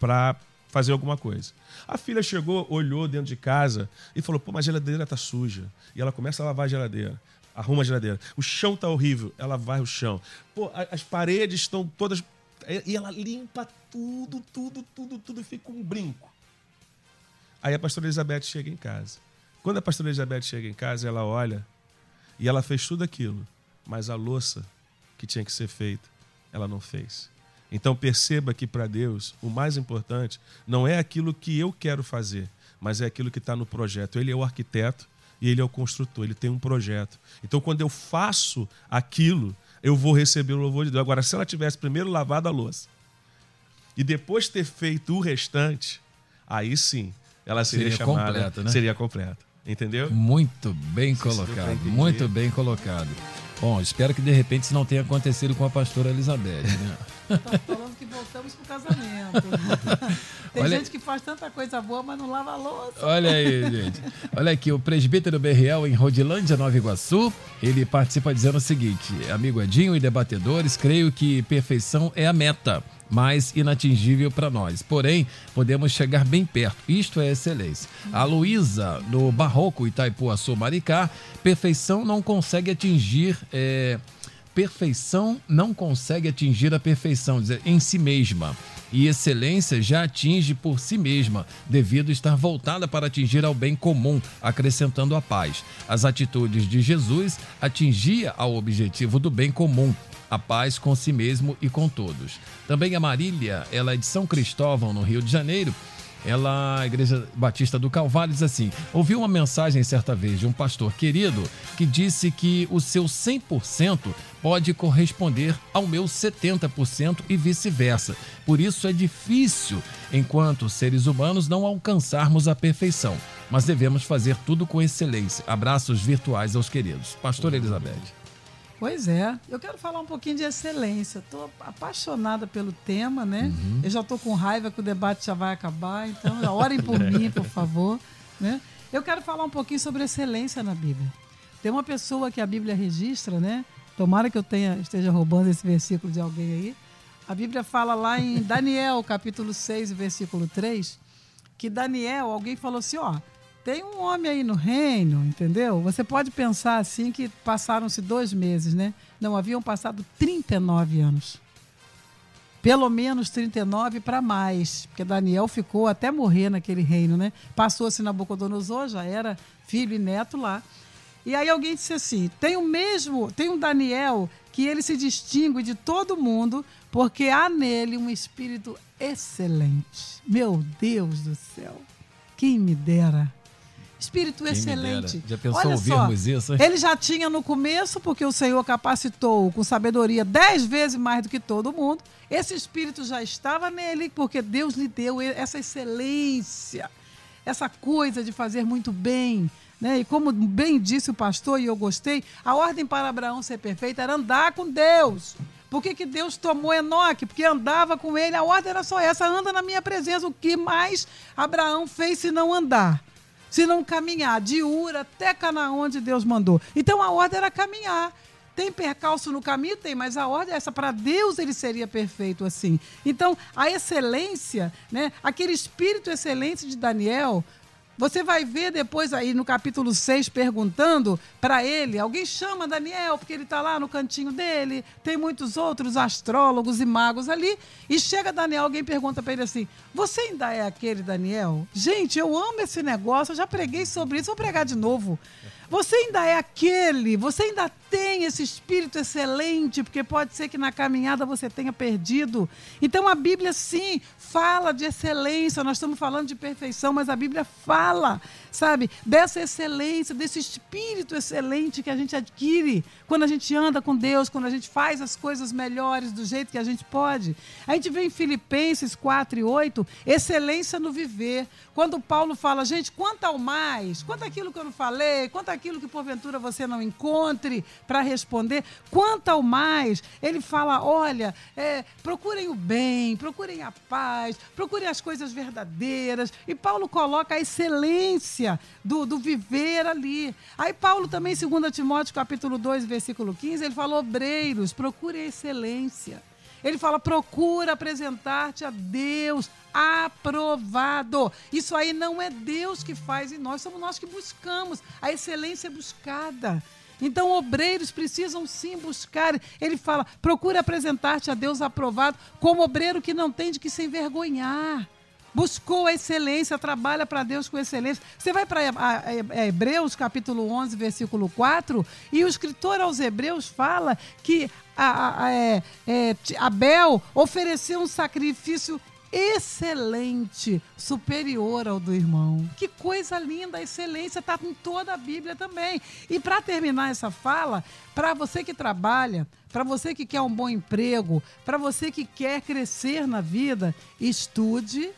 para fazer alguma coisa. A filha chegou, olhou dentro de casa e falou: pô, mas a geladeira tá suja. E ela começa a lavar a geladeira. Arruma a geladeira. O chão tá horrível. Ela vai o chão. Pô, as paredes estão todas. E ela limpa tudo, tudo, tudo, tudo. Fica um brinco. Aí a pastora Elizabeth chega em casa. Quando a pastora Elizabeth chega em casa, ela olha e ela fez tudo aquilo, mas a louça que tinha que ser feita, ela não fez. Então perceba que para Deus o mais importante não é aquilo que eu quero fazer, mas é aquilo que está no projeto. Ele é o arquiteto e ele é o construtor, ele tem um projeto. Então quando eu faço aquilo, eu vou receber o louvor de Deus. Agora, se ela tivesse primeiro lavado a louça e depois ter feito o restante, aí sim ela seria, Seria chamada, completa, né? seria completa. Entendeu? Muito bem colocado, muito bem colocado. Bom, espero que de repente isso não tenha acontecido com a pastora Elizabeth, né? [LAUGHS] Tá falando que voltamos pro casamento. Tem Olha- gente que faz tanta coisa boa, mas não lava a louça. Olha aí, gente. Olha aqui, o presbítero Berriel em Rodilândia, Nova Iguaçu, ele participa dizendo o seguinte: Amigo Edinho e debatedores, creio que perfeição é a meta, mas inatingível para nós. Porém, podemos chegar bem perto. Isto é excelência. A Luísa, no Barroco Itaipuaçu Maricá, perfeição não consegue atingir. é, perfeição não consegue atingir a perfeição dizer, em si mesma. E excelência já atinge por si mesma, devido estar voltada para atingir ao bem comum, acrescentando a paz. As atitudes de Jesus atingia ao objetivo do bem comum, a paz com si mesmo e com todos. Também a Marília, ela é de São Cristóvão, no Rio de Janeiro, ela, a Igreja Batista do Calvário, diz assim: ouvi uma mensagem certa vez de um pastor querido que disse que o seu 100% pode corresponder ao meu 70% e vice-versa. Por isso é difícil, enquanto seres humanos, não alcançarmos a perfeição. Mas devemos fazer tudo com excelência. Abraços virtuais aos queridos. Pastor Elizabeth. Pois é, eu quero falar um pouquinho de excelência. Estou apaixonada pelo tema, né? Uhum. Eu já estou com raiva que o debate já vai acabar, então orem por [LAUGHS] mim, por favor. Né? Eu quero falar um pouquinho sobre excelência na Bíblia. Tem uma pessoa que a Bíblia registra, né? Tomara que eu tenha, esteja roubando esse versículo de alguém aí. A Bíblia fala lá em [LAUGHS] Daniel, capítulo 6, versículo 3, que Daniel, alguém falou assim, ó, tem um homem aí no reino, entendeu? Você pode pensar assim que passaram-se dois meses, né? Não, haviam passado 39 anos. Pelo menos 39 para mais, porque Daniel ficou até morrer naquele reino, né? Passou-se Nabucodonosor, já era filho e neto lá. E aí alguém disse assim: tem o mesmo, tem um Daniel que ele se distingue de todo mundo, porque há nele um espírito excelente. Meu Deus do céu, quem me dera. Espírito Quem excelente. Já pensou Olha ouvirmos só, isso, hein? Ele já tinha no começo, porque o Senhor capacitou com sabedoria dez vezes mais do que todo mundo. Esse espírito já estava nele, porque Deus lhe deu essa excelência, essa coisa de fazer muito bem. Né? E como bem disse o pastor, e eu gostei, a ordem para Abraão ser perfeito era andar com Deus. Por que, que Deus tomou Enoque? Porque andava com ele, a ordem era só essa: anda na minha presença. O que mais Abraão fez se não andar? Se não caminhar de Ur até Canaã, onde Deus mandou. Então a ordem era caminhar. Tem percalço no caminho? Tem, mas a ordem é essa. Para Deus ele seria perfeito assim. Então, a excelência, né? aquele espírito excelente de Daniel, você vai ver depois aí no capítulo 6 perguntando para ele, alguém chama Daniel, porque ele está lá no cantinho dele, tem muitos outros astrólogos e magos ali, e chega Daniel, alguém pergunta para ele assim: Você ainda é aquele Daniel? Gente, eu amo esse negócio, eu já preguei sobre isso, vou pregar de novo. Você ainda é aquele, você ainda tem esse espírito excelente, porque pode ser que na caminhada você tenha perdido. Então a Bíblia sim fala de excelência, nós estamos falando de perfeição, mas a Bíblia fala, sabe, dessa excelência, desse espírito excelente que a gente adquire quando a gente anda com Deus, quando a gente faz as coisas melhores do jeito que a gente pode. A gente vê em Filipenses 4 e 8, excelência no viver. Quando Paulo fala, gente, quanto ao mais, quanto aquilo que eu não falei, quanto aquilo que porventura você não encontre para responder, quanto ao mais, ele fala, olha, é, procurem o bem, procurem a paz, procurem as coisas verdadeiras. E Paulo coloca a excelência do, do viver ali. Aí Paulo também, em 2 Timóteo capítulo 2, versículo 15, ele fala, obreiros, procurem a excelência. Ele fala: procura apresentar-te a Deus aprovado. Isso aí não é Deus que faz em nós, somos nós que buscamos. A excelência é buscada. Então, obreiros precisam sim buscar. Ele fala: procura apresentar-te a Deus aprovado, como obreiro que não tem de que se envergonhar. Buscou a excelência, trabalha para Deus com excelência. Você vai para Hebreus, capítulo 11, versículo 4, e o escritor aos Hebreus fala que a, a, é, é, Abel ofereceu um sacrifício excelente, superior ao do irmão. Que coisa linda, a excelência está em toda a Bíblia também. E para terminar essa fala, para você que trabalha, para você que quer um bom emprego, para você que quer crescer na vida, estude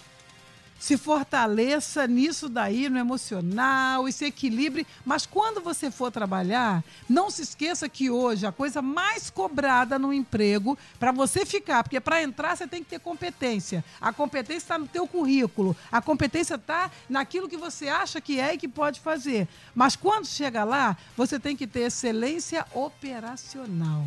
se fortaleça nisso daí, no emocional, e se equilibre. Mas quando você for trabalhar, não se esqueça que hoje a coisa mais cobrada no emprego, para você ficar, porque para entrar você tem que ter competência. A competência está no teu currículo. A competência está naquilo que você acha que é e que pode fazer. Mas quando chega lá, você tem que ter excelência operacional.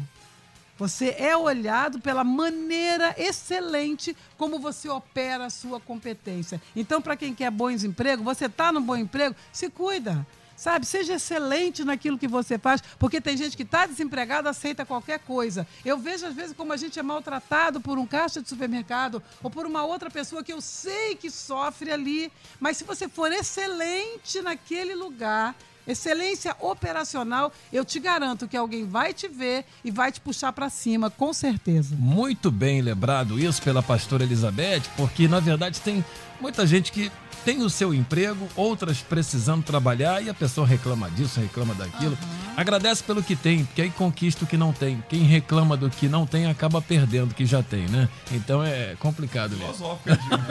Você é olhado pela maneira excelente como você opera a sua competência. Então, para quem quer bons empregos, você está no bom emprego, se cuida. Sabe, seja excelente naquilo que você faz, porque tem gente que está desempregado, aceita qualquer coisa. Eu vejo, às vezes, como a gente é maltratado por um caixa de supermercado ou por uma outra pessoa que eu sei que sofre ali. Mas se você for excelente naquele lugar, excelência operacional, eu te garanto que alguém vai te ver e vai te puxar para cima, com certeza. Muito bem lembrado isso pela pastora Elizabeth, porque na verdade tem muita gente que tem o seu emprego, outras precisando trabalhar e a pessoa reclama disso, reclama daquilo. Uhum. Agradece pelo que tem, porque aí conquista o que não tem. Quem reclama do que não tem acaba perdendo o que já tem, né? Então é complicado mesmo.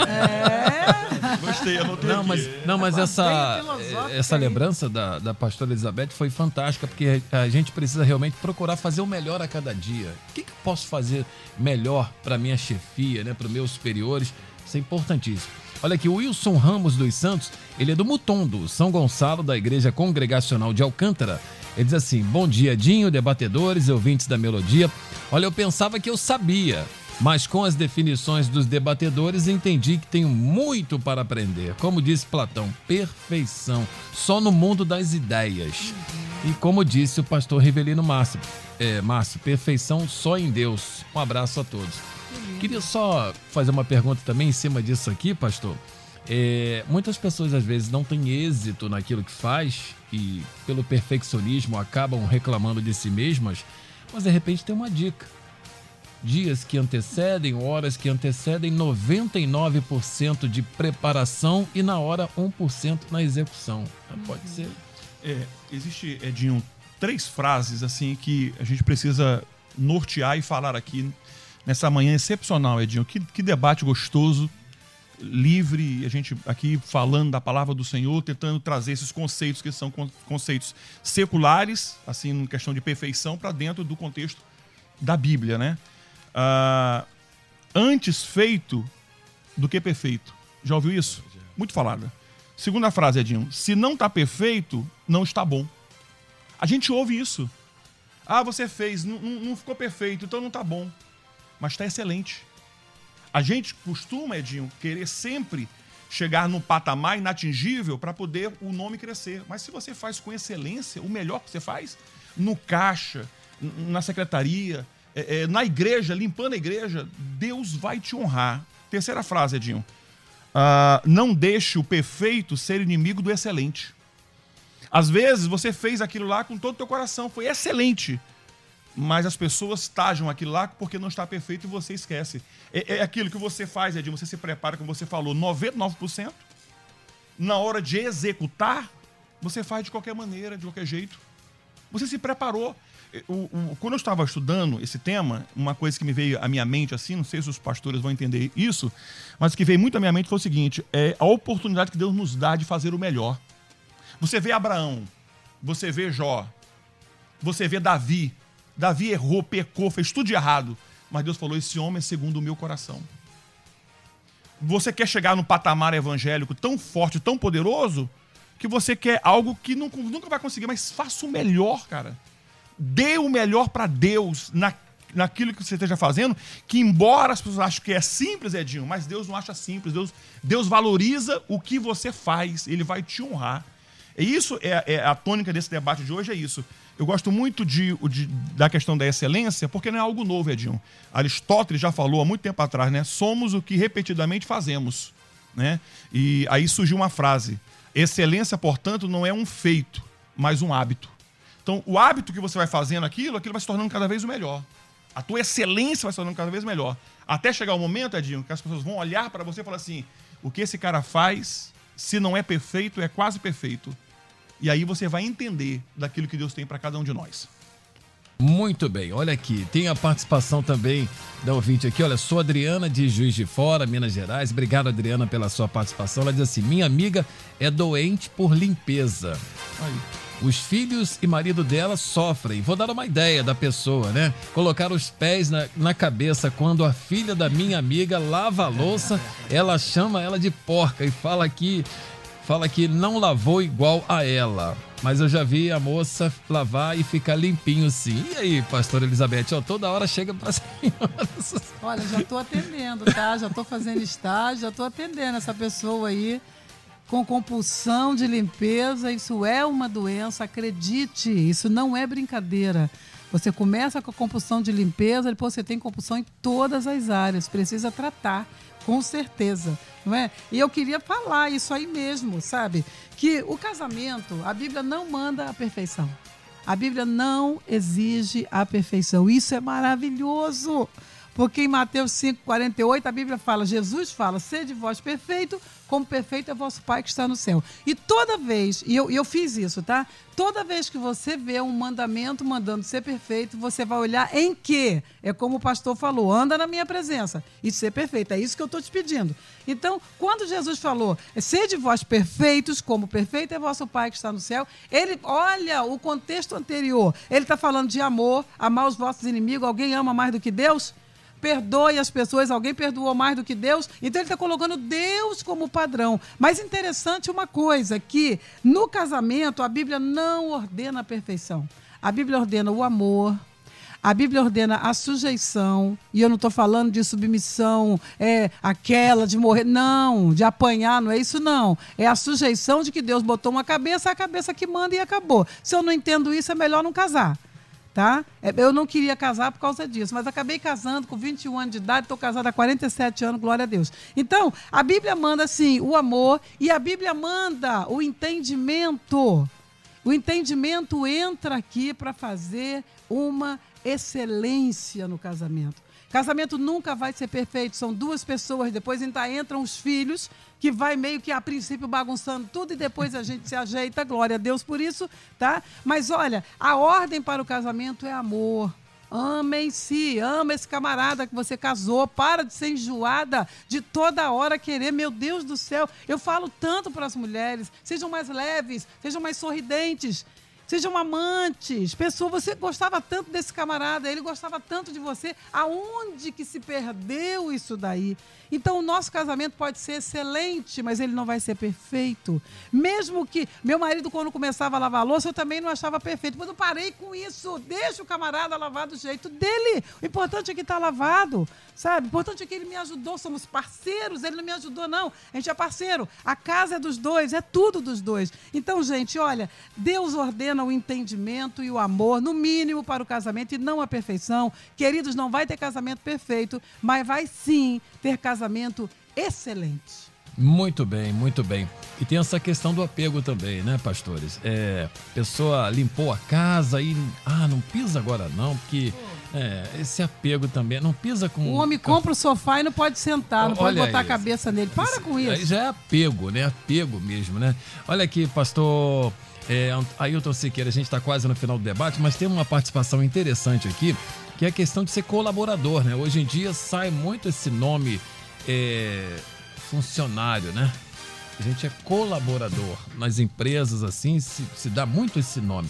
é. [LAUGHS] Gostei, anotei não, mas, não, mas essa, essa lembrança da, da pastora Elizabeth foi fantástica, porque a gente precisa realmente procurar fazer o melhor a cada dia. O que, que eu posso fazer melhor para minha chefia, né, para os meus superiores? Isso é importantíssimo. Olha aqui, o Wilson Ramos dos Santos, ele é do Mutondo, São Gonçalo, da Igreja Congregacional de Alcântara. Ele diz assim: Bom dia, Dinho, debatedores, ouvintes da melodia. Olha, eu pensava que eu sabia, mas com as definições dos debatedores entendi que tenho muito para aprender. Como disse Platão, perfeição só no mundo das ideias. E como disse o pastor Rivelino Márcio, é, Márcio, perfeição só em Deus. Um abraço a todos. Queria só fazer uma pergunta também em cima disso aqui, pastor. É, muitas pessoas às vezes não têm êxito naquilo que faz e pelo perfeccionismo acabam reclamando de si mesmas, mas de repente tem uma dica. Dias que antecedem, horas que antecedem, 99% de preparação e na hora 1% na execução. Pode uhum. ser. É, existe, Edinho, três frases assim que a gente precisa nortear e falar aqui nessa manhã excepcional, Edinho. Que, que debate gostoso, livre, a gente aqui falando da palavra do Senhor, tentando trazer esses conceitos que são conceitos seculares, assim, em questão de perfeição, para dentro do contexto da Bíblia, né? Ah, antes feito do que perfeito. Já ouviu isso? Muito falada. Segunda frase, Edinho. Se não está perfeito, não está bom. A gente ouve isso. Ah, você fez, não, não ficou perfeito, então não está bom mas está excelente. A gente costuma, Edinho, querer sempre chegar num patamar inatingível para poder o nome crescer. Mas se você faz com excelência, o melhor que você faz, no caixa, na secretaria, é, é, na igreja, limpando a igreja, Deus vai te honrar. Terceira frase, Edinho. Uh, não deixe o perfeito ser inimigo do excelente. Às vezes você fez aquilo lá com todo o teu coração, foi excelente mas as pessoas tajam aquilo lá porque não está perfeito e você esquece. É, é aquilo que você faz, Edinho, você se prepara, como você falou, 99%. Na hora de executar, você faz de qualquer maneira, de qualquer jeito. Você se preparou. O, o, quando eu estava estudando esse tema, uma coisa que me veio à minha mente assim, não sei se os pastores vão entender isso, mas que veio muito à minha mente foi o seguinte: é a oportunidade que Deus nos dá de fazer o melhor. Você vê Abraão, você vê Jó, você vê Davi, Davi errou, pecou, fez tudo de errado. Mas Deus falou: esse homem é segundo o meu coração. Você quer chegar no patamar evangélico tão forte, tão poderoso, que você quer algo que nunca, nunca vai conseguir, mas faça o melhor, cara. Dê o melhor para Deus na, naquilo que você esteja fazendo, que embora as pessoas achem que é simples, Edinho, mas Deus não acha simples. Deus, Deus valoriza o que você faz, Ele vai te honrar. E isso é, é a tônica desse debate de hoje, é isso. Eu gosto muito de, de, da questão da excelência, porque não é algo novo, Edinho. Aristóteles já falou há muito tempo atrás, né? Somos o que repetidamente fazemos. Né? E aí surgiu uma frase: excelência, portanto, não é um feito, mas um hábito. Então, o hábito que você vai fazendo aquilo, aquilo vai se tornando cada vez o melhor. A tua excelência vai se tornando cada vez melhor. Até chegar o momento, Edinho, que as pessoas vão olhar para você e falar assim: o que esse cara faz, se não é perfeito, é quase perfeito. E aí você vai entender daquilo que Deus tem para cada um de nós. Muito bem, olha aqui, tem a participação também da ouvinte aqui, olha, sou Adriana de Juiz de Fora, Minas Gerais. Obrigado, Adriana, pela sua participação. Ela diz assim: minha amiga é doente por limpeza. Aí. Os filhos e marido dela sofrem. Vou dar uma ideia da pessoa, né? Colocar os pés na, na cabeça quando a filha da minha amiga lava a louça, ela chama ela de porca e fala que fala que não lavou igual a ela. Mas eu já vi a moça lavar e ficar limpinho sim. E aí, pastor Elizabeth? Ó, toda hora chega pra [LAUGHS] senhora. Olha, já tô atendendo, tá? Já tô fazendo estágio, já tô atendendo essa pessoa aí com compulsão de limpeza. Isso é uma doença, acredite, isso não é brincadeira. Você começa com a compulsão de limpeza, depois você tem compulsão em todas as áreas, precisa tratar, com certeza, não é? E eu queria falar isso aí mesmo, sabe? Que o casamento, a Bíblia não manda a perfeição. A Bíblia não exige a perfeição. Isso é maravilhoso. Porque em Mateus 5,48 a Bíblia fala, Jesus fala, sede vós perfeito, como perfeito é vosso Pai que está no céu. E toda vez, e eu, eu fiz isso, tá? Toda vez que você vê um mandamento mandando ser perfeito, você vai olhar em que? É como o pastor falou, anda na minha presença e ser perfeito. É isso que eu estou te pedindo. Então, quando Jesus falou, sede vós perfeitos, como perfeito é vosso Pai que está no céu, ele olha o contexto anterior. Ele está falando de amor, amar os vossos inimigos. Alguém ama mais do que Deus? Perdoe as pessoas, alguém perdoou mais do que Deus, então ele está colocando Deus como padrão. Mas interessante uma coisa, que no casamento a Bíblia não ordena a perfeição. A Bíblia ordena o amor, a Bíblia ordena a sujeição, e eu não estou falando de submissão, é aquela de morrer, não, de apanhar, não é isso não. É a sujeição de que Deus botou uma cabeça, a cabeça que manda e acabou. Se eu não entendo isso, é melhor não casar tá? É, eu não queria casar por causa disso, mas acabei casando com 21 anos de idade, estou casada há 47 anos, glória a Deus. Então, a Bíblia manda assim, o amor e a Bíblia manda o entendimento. O entendimento entra aqui para fazer uma excelência no casamento. Casamento nunca vai ser perfeito, são duas pessoas, depois então entram os filhos, que vai meio que a princípio bagunçando tudo e depois a gente se ajeita, glória a Deus por isso, tá? Mas olha, a ordem para o casamento é amor. Amem-se, ama esse camarada que você casou, para de ser enjoada de toda hora querer, meu Deus do céu. Eu falo tanto para as mulheres, sejam mais leves, sejam mais sorridentes, sejam amantes, pessoa, você gostava tanto desse camarada, ele gostava tanto de você, aonde que se perdeu isso daí? Então o nosso casamento pode ser excelente, mas ele não vai ser perfeito. Mesmo que meu marido quando começava a lavar a louça, eu também não achava perfeito, mas eu parei com isso. Deixa o camarada lavar do jeito dele. O importante é que está lavado, sabe? O importante é que ele me ajudou, somos parceiros, ele não me ajudou não. A gente é parceiro. A casa é dos dois, é tudo dos dois. Então, gente, olha, Deus ordena o entendimento e o amor, no mínimo para o casamento e não a perfeição. Queridos, não vai ter casamento perfeito, mas vai sim ter casamento excelente. Muito bem, muito bem. E tem essa questão do apego também, né, pastores? É, pessoa limpou a casa e ah, não pisa agora não, porque é, esse apego também, não pisa com O homem compra o sofá e não pode sentar, não Olha pode botar isso. a cabeça nele. Para com isso. Aí já é apego, né? Apego mesmo, né? Olha aqui, pastor é, Ailton Siqueira, a gente está quase no final do debate, mas tem uma participação interessante aqui que é a questão de ser colaborador, né? Hoje em dia sai muito esse nome é, funcionário, né? A gente é colaborador. Nas empresas, assim, se, se dá muito esse nome.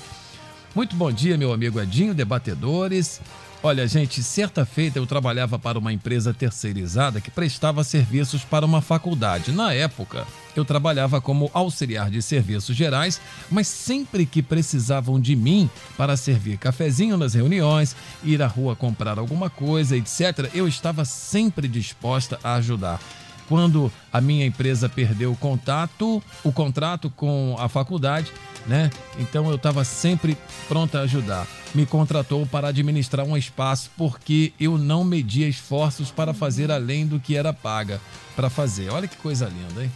Muito bom dia, meu amigo Edinho, debatedores. Olha, gente, certa feita eu trabalhava para uma empresa terceirizada que prestava serviços para uma faculdade. Na época, eu trabalhava como auxiliar de serviços gerais, mas sempre que precisavam de mim para servir cafezinho nas reuniões, ir à rua comprar alguma coisa, etc., eu estava sempre disposta a ajudar quando a minha empresa perdeu o contato, o contrato com a faculdade, né? Então eu estava sempre pronta a ajudar. me contratou para administrar um espaço porque eu não media esforços para fazer além do que era paga para fazer. Olha que coisa linda, hein?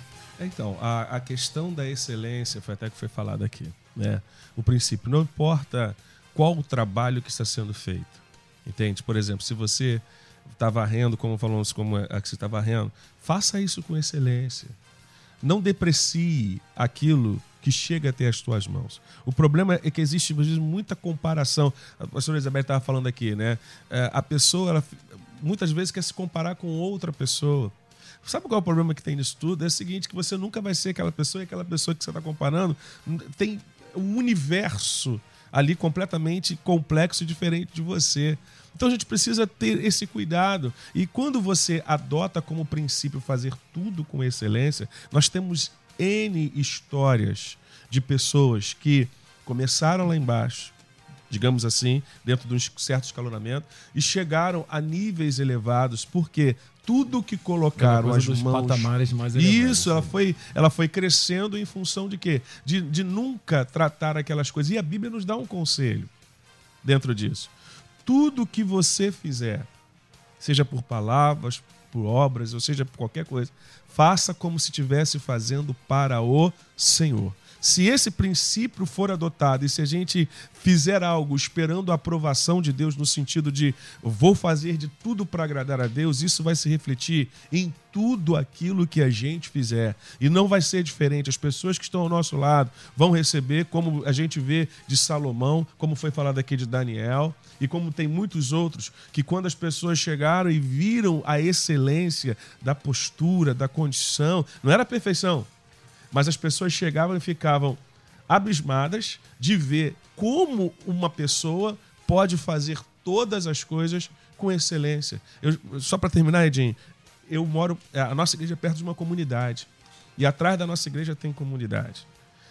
Então, a, a questão da excelência foi até que foi falado aqui. Né? O princípio, não importa qual o trabalho que está sendo feito. Entende? Por exemplo, se você está varrendo, como falamos, como a que você está varrendo, faça isso com excelência. Não deprecie aquilo que chega até as tuas mãos. O problema é que existe vezes, muita comparação. A pastora Isabel estava falando aqui, né? É, a pessoa, ela, muitas vezes, quer se comparar com outra pessoa. Sabe qual é o problema que tem nisso tudo? É o seguinte, que você nunca vai ser aquela pessoa e aquela pessoa que você está comparando tem um universo ali completamente complexo e diferente de você. Então a gente precisa ter esse cuidado. E quando você adota como princípio fazer tudo com excelência, nós temos N histórias de pessoas que começaram lá embaixo, digamos assim, dentro de um certo escalonamento, e chegaram a níveis elevados, porque tudo que colocaram as mãos. Patamares mais elevados, Isso, ela foi, ela foi crescendo em função de quê? De, de nunca tratar aquelas coisas. E a Bíblia nos dá um conselho dentro disso. Tudo que você fizer, seja por palavras, por obras, ou seja por qualquer coisa, faça como se estivesse fazendo para o Senhor. Se esse princípio for adotado e se a gente fizer algo esperando a aprovação de Deus no sentido de vou fazer de tudo para agradar a Deus, isso vai se refletir em tudo aquilo que a gente fizer. E não vai ser diferente. As pessoas que estão ao nosso lado vão receber, como a gente vê de Salomão, como foi falado aqui de Daniel, e como tem muitos outros, que quando as pessoas chegaram e viram a excelência da postura, da condição, não era perfeição, mas as pessoas chegavam e ficavam abismadas de ver como uma pessoa pode fazer todas as coisas com excelência. Eu, só para terminar, Edinho, eu moro. A nossa igreja é perto de uma comunidade. E atrás da nossa igreja tem comunidade.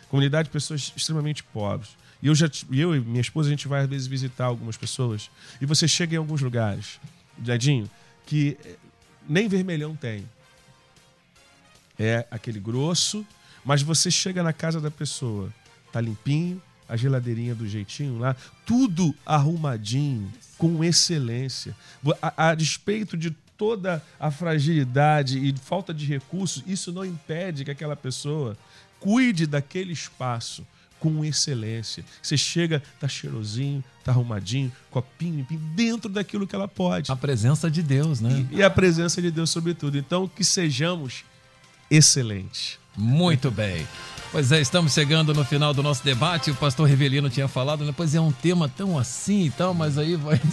Comunidade de pessoas extremamente pobres. E eu, já, eu e minha esposa, a gente vai às vezes visitar algumas pessoas. E você chega em alguns lugares, Edinho, que nem vermelhão tem. É aquele grosso, mas você chega na casa da pessoa, tá limpinho, a geladeirinha do jeitinho lá, tudo arrumadinho, com excelência. A, a despeito de toda a fragilidade e falta de recursos, isso não impede que aquela pessoa cuide daquele espaço com excelência. Você chega, tá cheirosinho, tá arrumadinho, copinho limpinho, dentro daquilo que ela pode. A presença de Deus, né? E, e a presença de Deus sobretudo. Então, que sejamos excelentes. Muito bem. Pois é, estamos chegando no final do nosso debate. O pastor Rivelino tinha falado, né? Pois é um tema tão assim e tal, mas aí vai. [LAUGHS]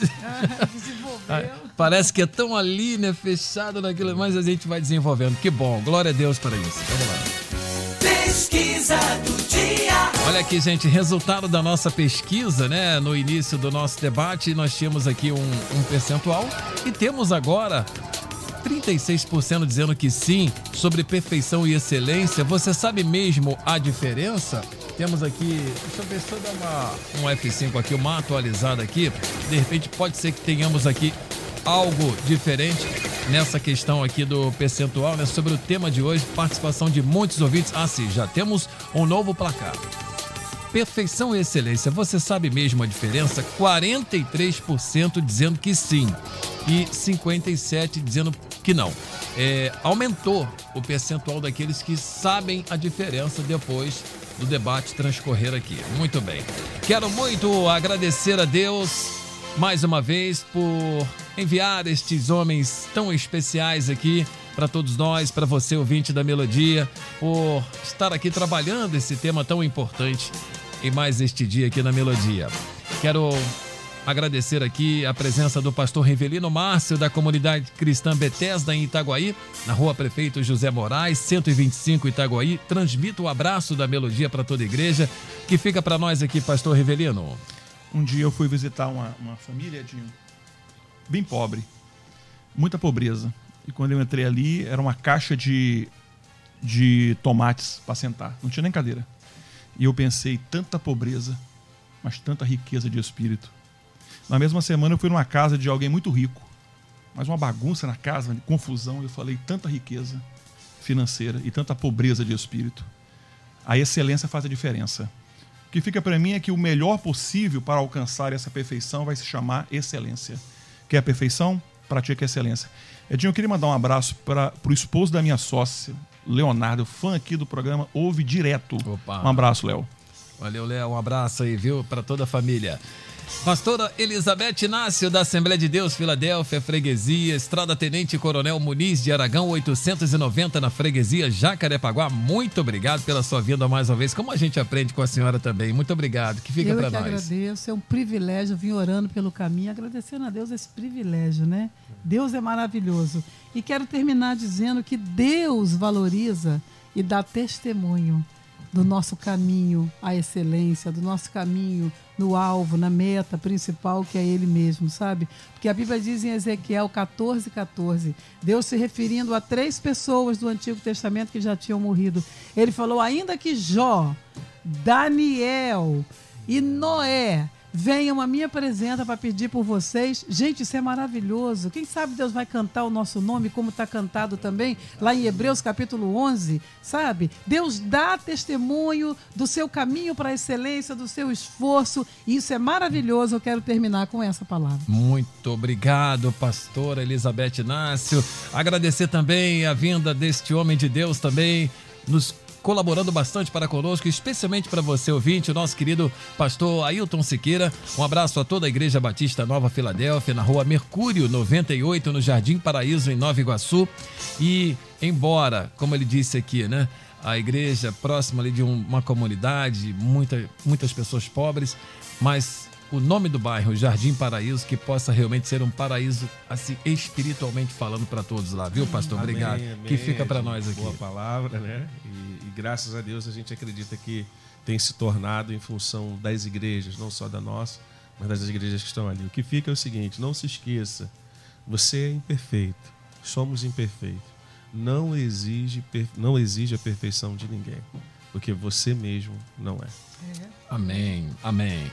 Ah, parece que é tão ali, né? Fechado naquilo, mas a gente vai desenvolvendo. Que bom, glória a Deus para isso. Vamos lá. Pesquisa do dia. Olha aqui, gente, resultado da nossa pesquisa, né? No início do nosso debate, nós tínhamos aqui um, um percentual e temos agora 36% dizendo que sim sobre perfeição e excelência. Você sabe mesmo a diferença? Temos aqui, deixa eu ver se eu dar uma, um F5 aqui, uma atualizada aqui. De repente pode ser que tenhamos aqui algo diferente nessa questão aqui do percentual, né? Sobre o tema de hoje, participação de muitos ouvintes. Ah, sim, já temos um novo placar. Perfeição e excelência, você sabe mesmo a diferença? 43% dizendo que sim e 57% dizendo que não. É, aumentou o percentual daqueles que sabem a diferença depois do debate transcorrer aqui. Muito bem. Quero muito agradecer a Deus mais uma vez por enviar estes homens tão especiais aqui para todos nós, para você ouvinte da Melodia, por estar aqui trabalhando esse tema tão importante em mais este dia aqui na Melodia. Quero agradecer aqui a presença do pastor Rivelino Márcio, da comunidade cristã Betesda em Itaguaí, na rua Prefeito José Moraes, 125 Itaguaí. Transmito o abraço da melodia para toda a igreja, que fica para nós aqui, pastor Rivelino. Um dia eu fui visitar uma, uma família de bem pobre, muita pobreza. E quando eu entrei ali, era uma caixa de, de tomates para sentar, não tinha nem cadeira. E eu pensei, tanta pobreza, mas tanta riqueza de espírito. Na mesma semana eu fui numa casa de alguém muito rico, mas uma bagunça na casa, confusão. Eu falei tanta riqueza financeira e tanta pobreza de espírito. A excelência faz a diferença. O que fica para mim é que o melhor possível para alcançar essa perfeição vai se chamar excelência. Quer a perfeição? Pratique a excelência. Edinho, eu queria mandar um abraço para o esposo da minha sócia, Leonardo, fã aqui do programa, ouve direto. Opa. Um abraço, Léo. Valeu, Léo. Um abraço aí, viu? Para toda a família. Pastora Elizabeth Inácio, da Assembleia de Deus, Filadélfia, Freguesia, Estrada Tenente Coronel Muniz de Aragão, 890 na Freguesia Jacarepaguá. Muito obrigado pela sua vinda mais uma vez. Como a gente aprende com a senhora também. Muito obrigado. Que fica Eu para nós. agradeço, é um privilégio vir orando pelo caminho, agradecendo a Deus esse privilégio, né? Deus é maravilhoso. E quero terminar dizendo que Deus valoriza e dá testemunho do nosso caminho à excelência, do nosso caminho no alvo, na meta principal que é Ele mesmo, sabe? Porque a Bíblia diz em Ezequiel 14, 14, Deus se referindo a três pessoas do Antigo Testamento que já tinham morrido. Ele falou: ainda que Jó, Daniel e Noé venham à minha presença para pedir por vocês. Gente, isso é maravilhoso. Quem sabe Deus vai cantar o nosso nome, como está cantado também lá em Hebreus capítulo 11, sabe? Deus dá testemunho do seu caminho para a excelência, do seu esforço. E isso é maravilhoso. Eu quero terminar com essa palavra. Muito obrigado, pastora Elizabeth Inácio. Agradecer também a vinda deste homem de Deus também, nos colaborando bastante para conosco, especialmente para você ouvinte, o nosso querido pastor Ailton Siqueira. Um abraço a toda a Igreja Batista Nova Filadélfia, na rua Mercúrio 98, no Jardim Paraíso, em Nova Iguaçu. E embora, como ele disse aqui, né? A igreja próxima ali de um- uma comunidade, muita, muitas pessoas pobres, mas o nome do bairro, Jardim Paraíso, que possa realmente ser um paraíso, assim, espiritualmente falando para todos lá, viu, pastor? Obrigado. Amém, amém. Que fica para nós aqui. Boa palavra, né? E graças a Deus a gente acredita que tem se tornado em função das igrejas, não só da nossa, mas das igrejas que estão ali. O que fica é o seguinte: não se esqueça, você é imperfeito, somos imperfeitos. Não exige, não exige a perfeição de ninguém, porque você mesmo não é. Amém, amém.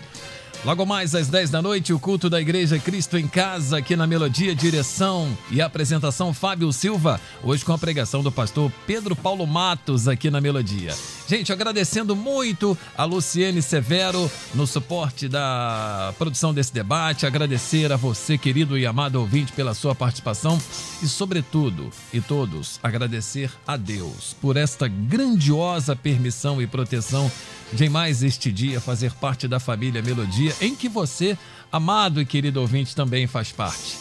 Logo mais às 10 da noite, o culto da Igreja Cristo em Casa, aqui na Melodia, direção e apresentação Fábio Silva, hoje com a pregação do pastor Pedro Paulo Matos aqui na Melodia. Gente, agradecendo muito a Luciene Severo no suporte da produção desse debate, agradecer a você, querido e amado ouvinte, pela sua participação e, sobretudo, e todos, agradecer a Deus por esta grandiosa permissão e proteção de mais este dia fazer parte da família Melodia, em que você, amado e querido ouvinte, também faz parte.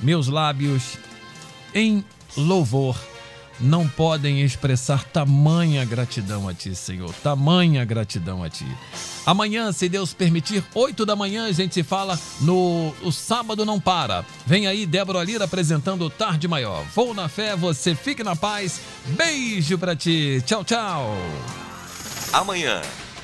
Meus lábios, em louvor, não podem expressar tamanha gratidão a Ti, Senhor, tamanha gratidão a Ti. Amanhã, se Deus permitir, 8 da manhã, a gente se fala no O Sábado Não Para. Vem aí Débora Lira apresentando o Tarde Maior. Vou na fé, você fique na paz. Beijo pra ti. Tchau, tchau. Amanhã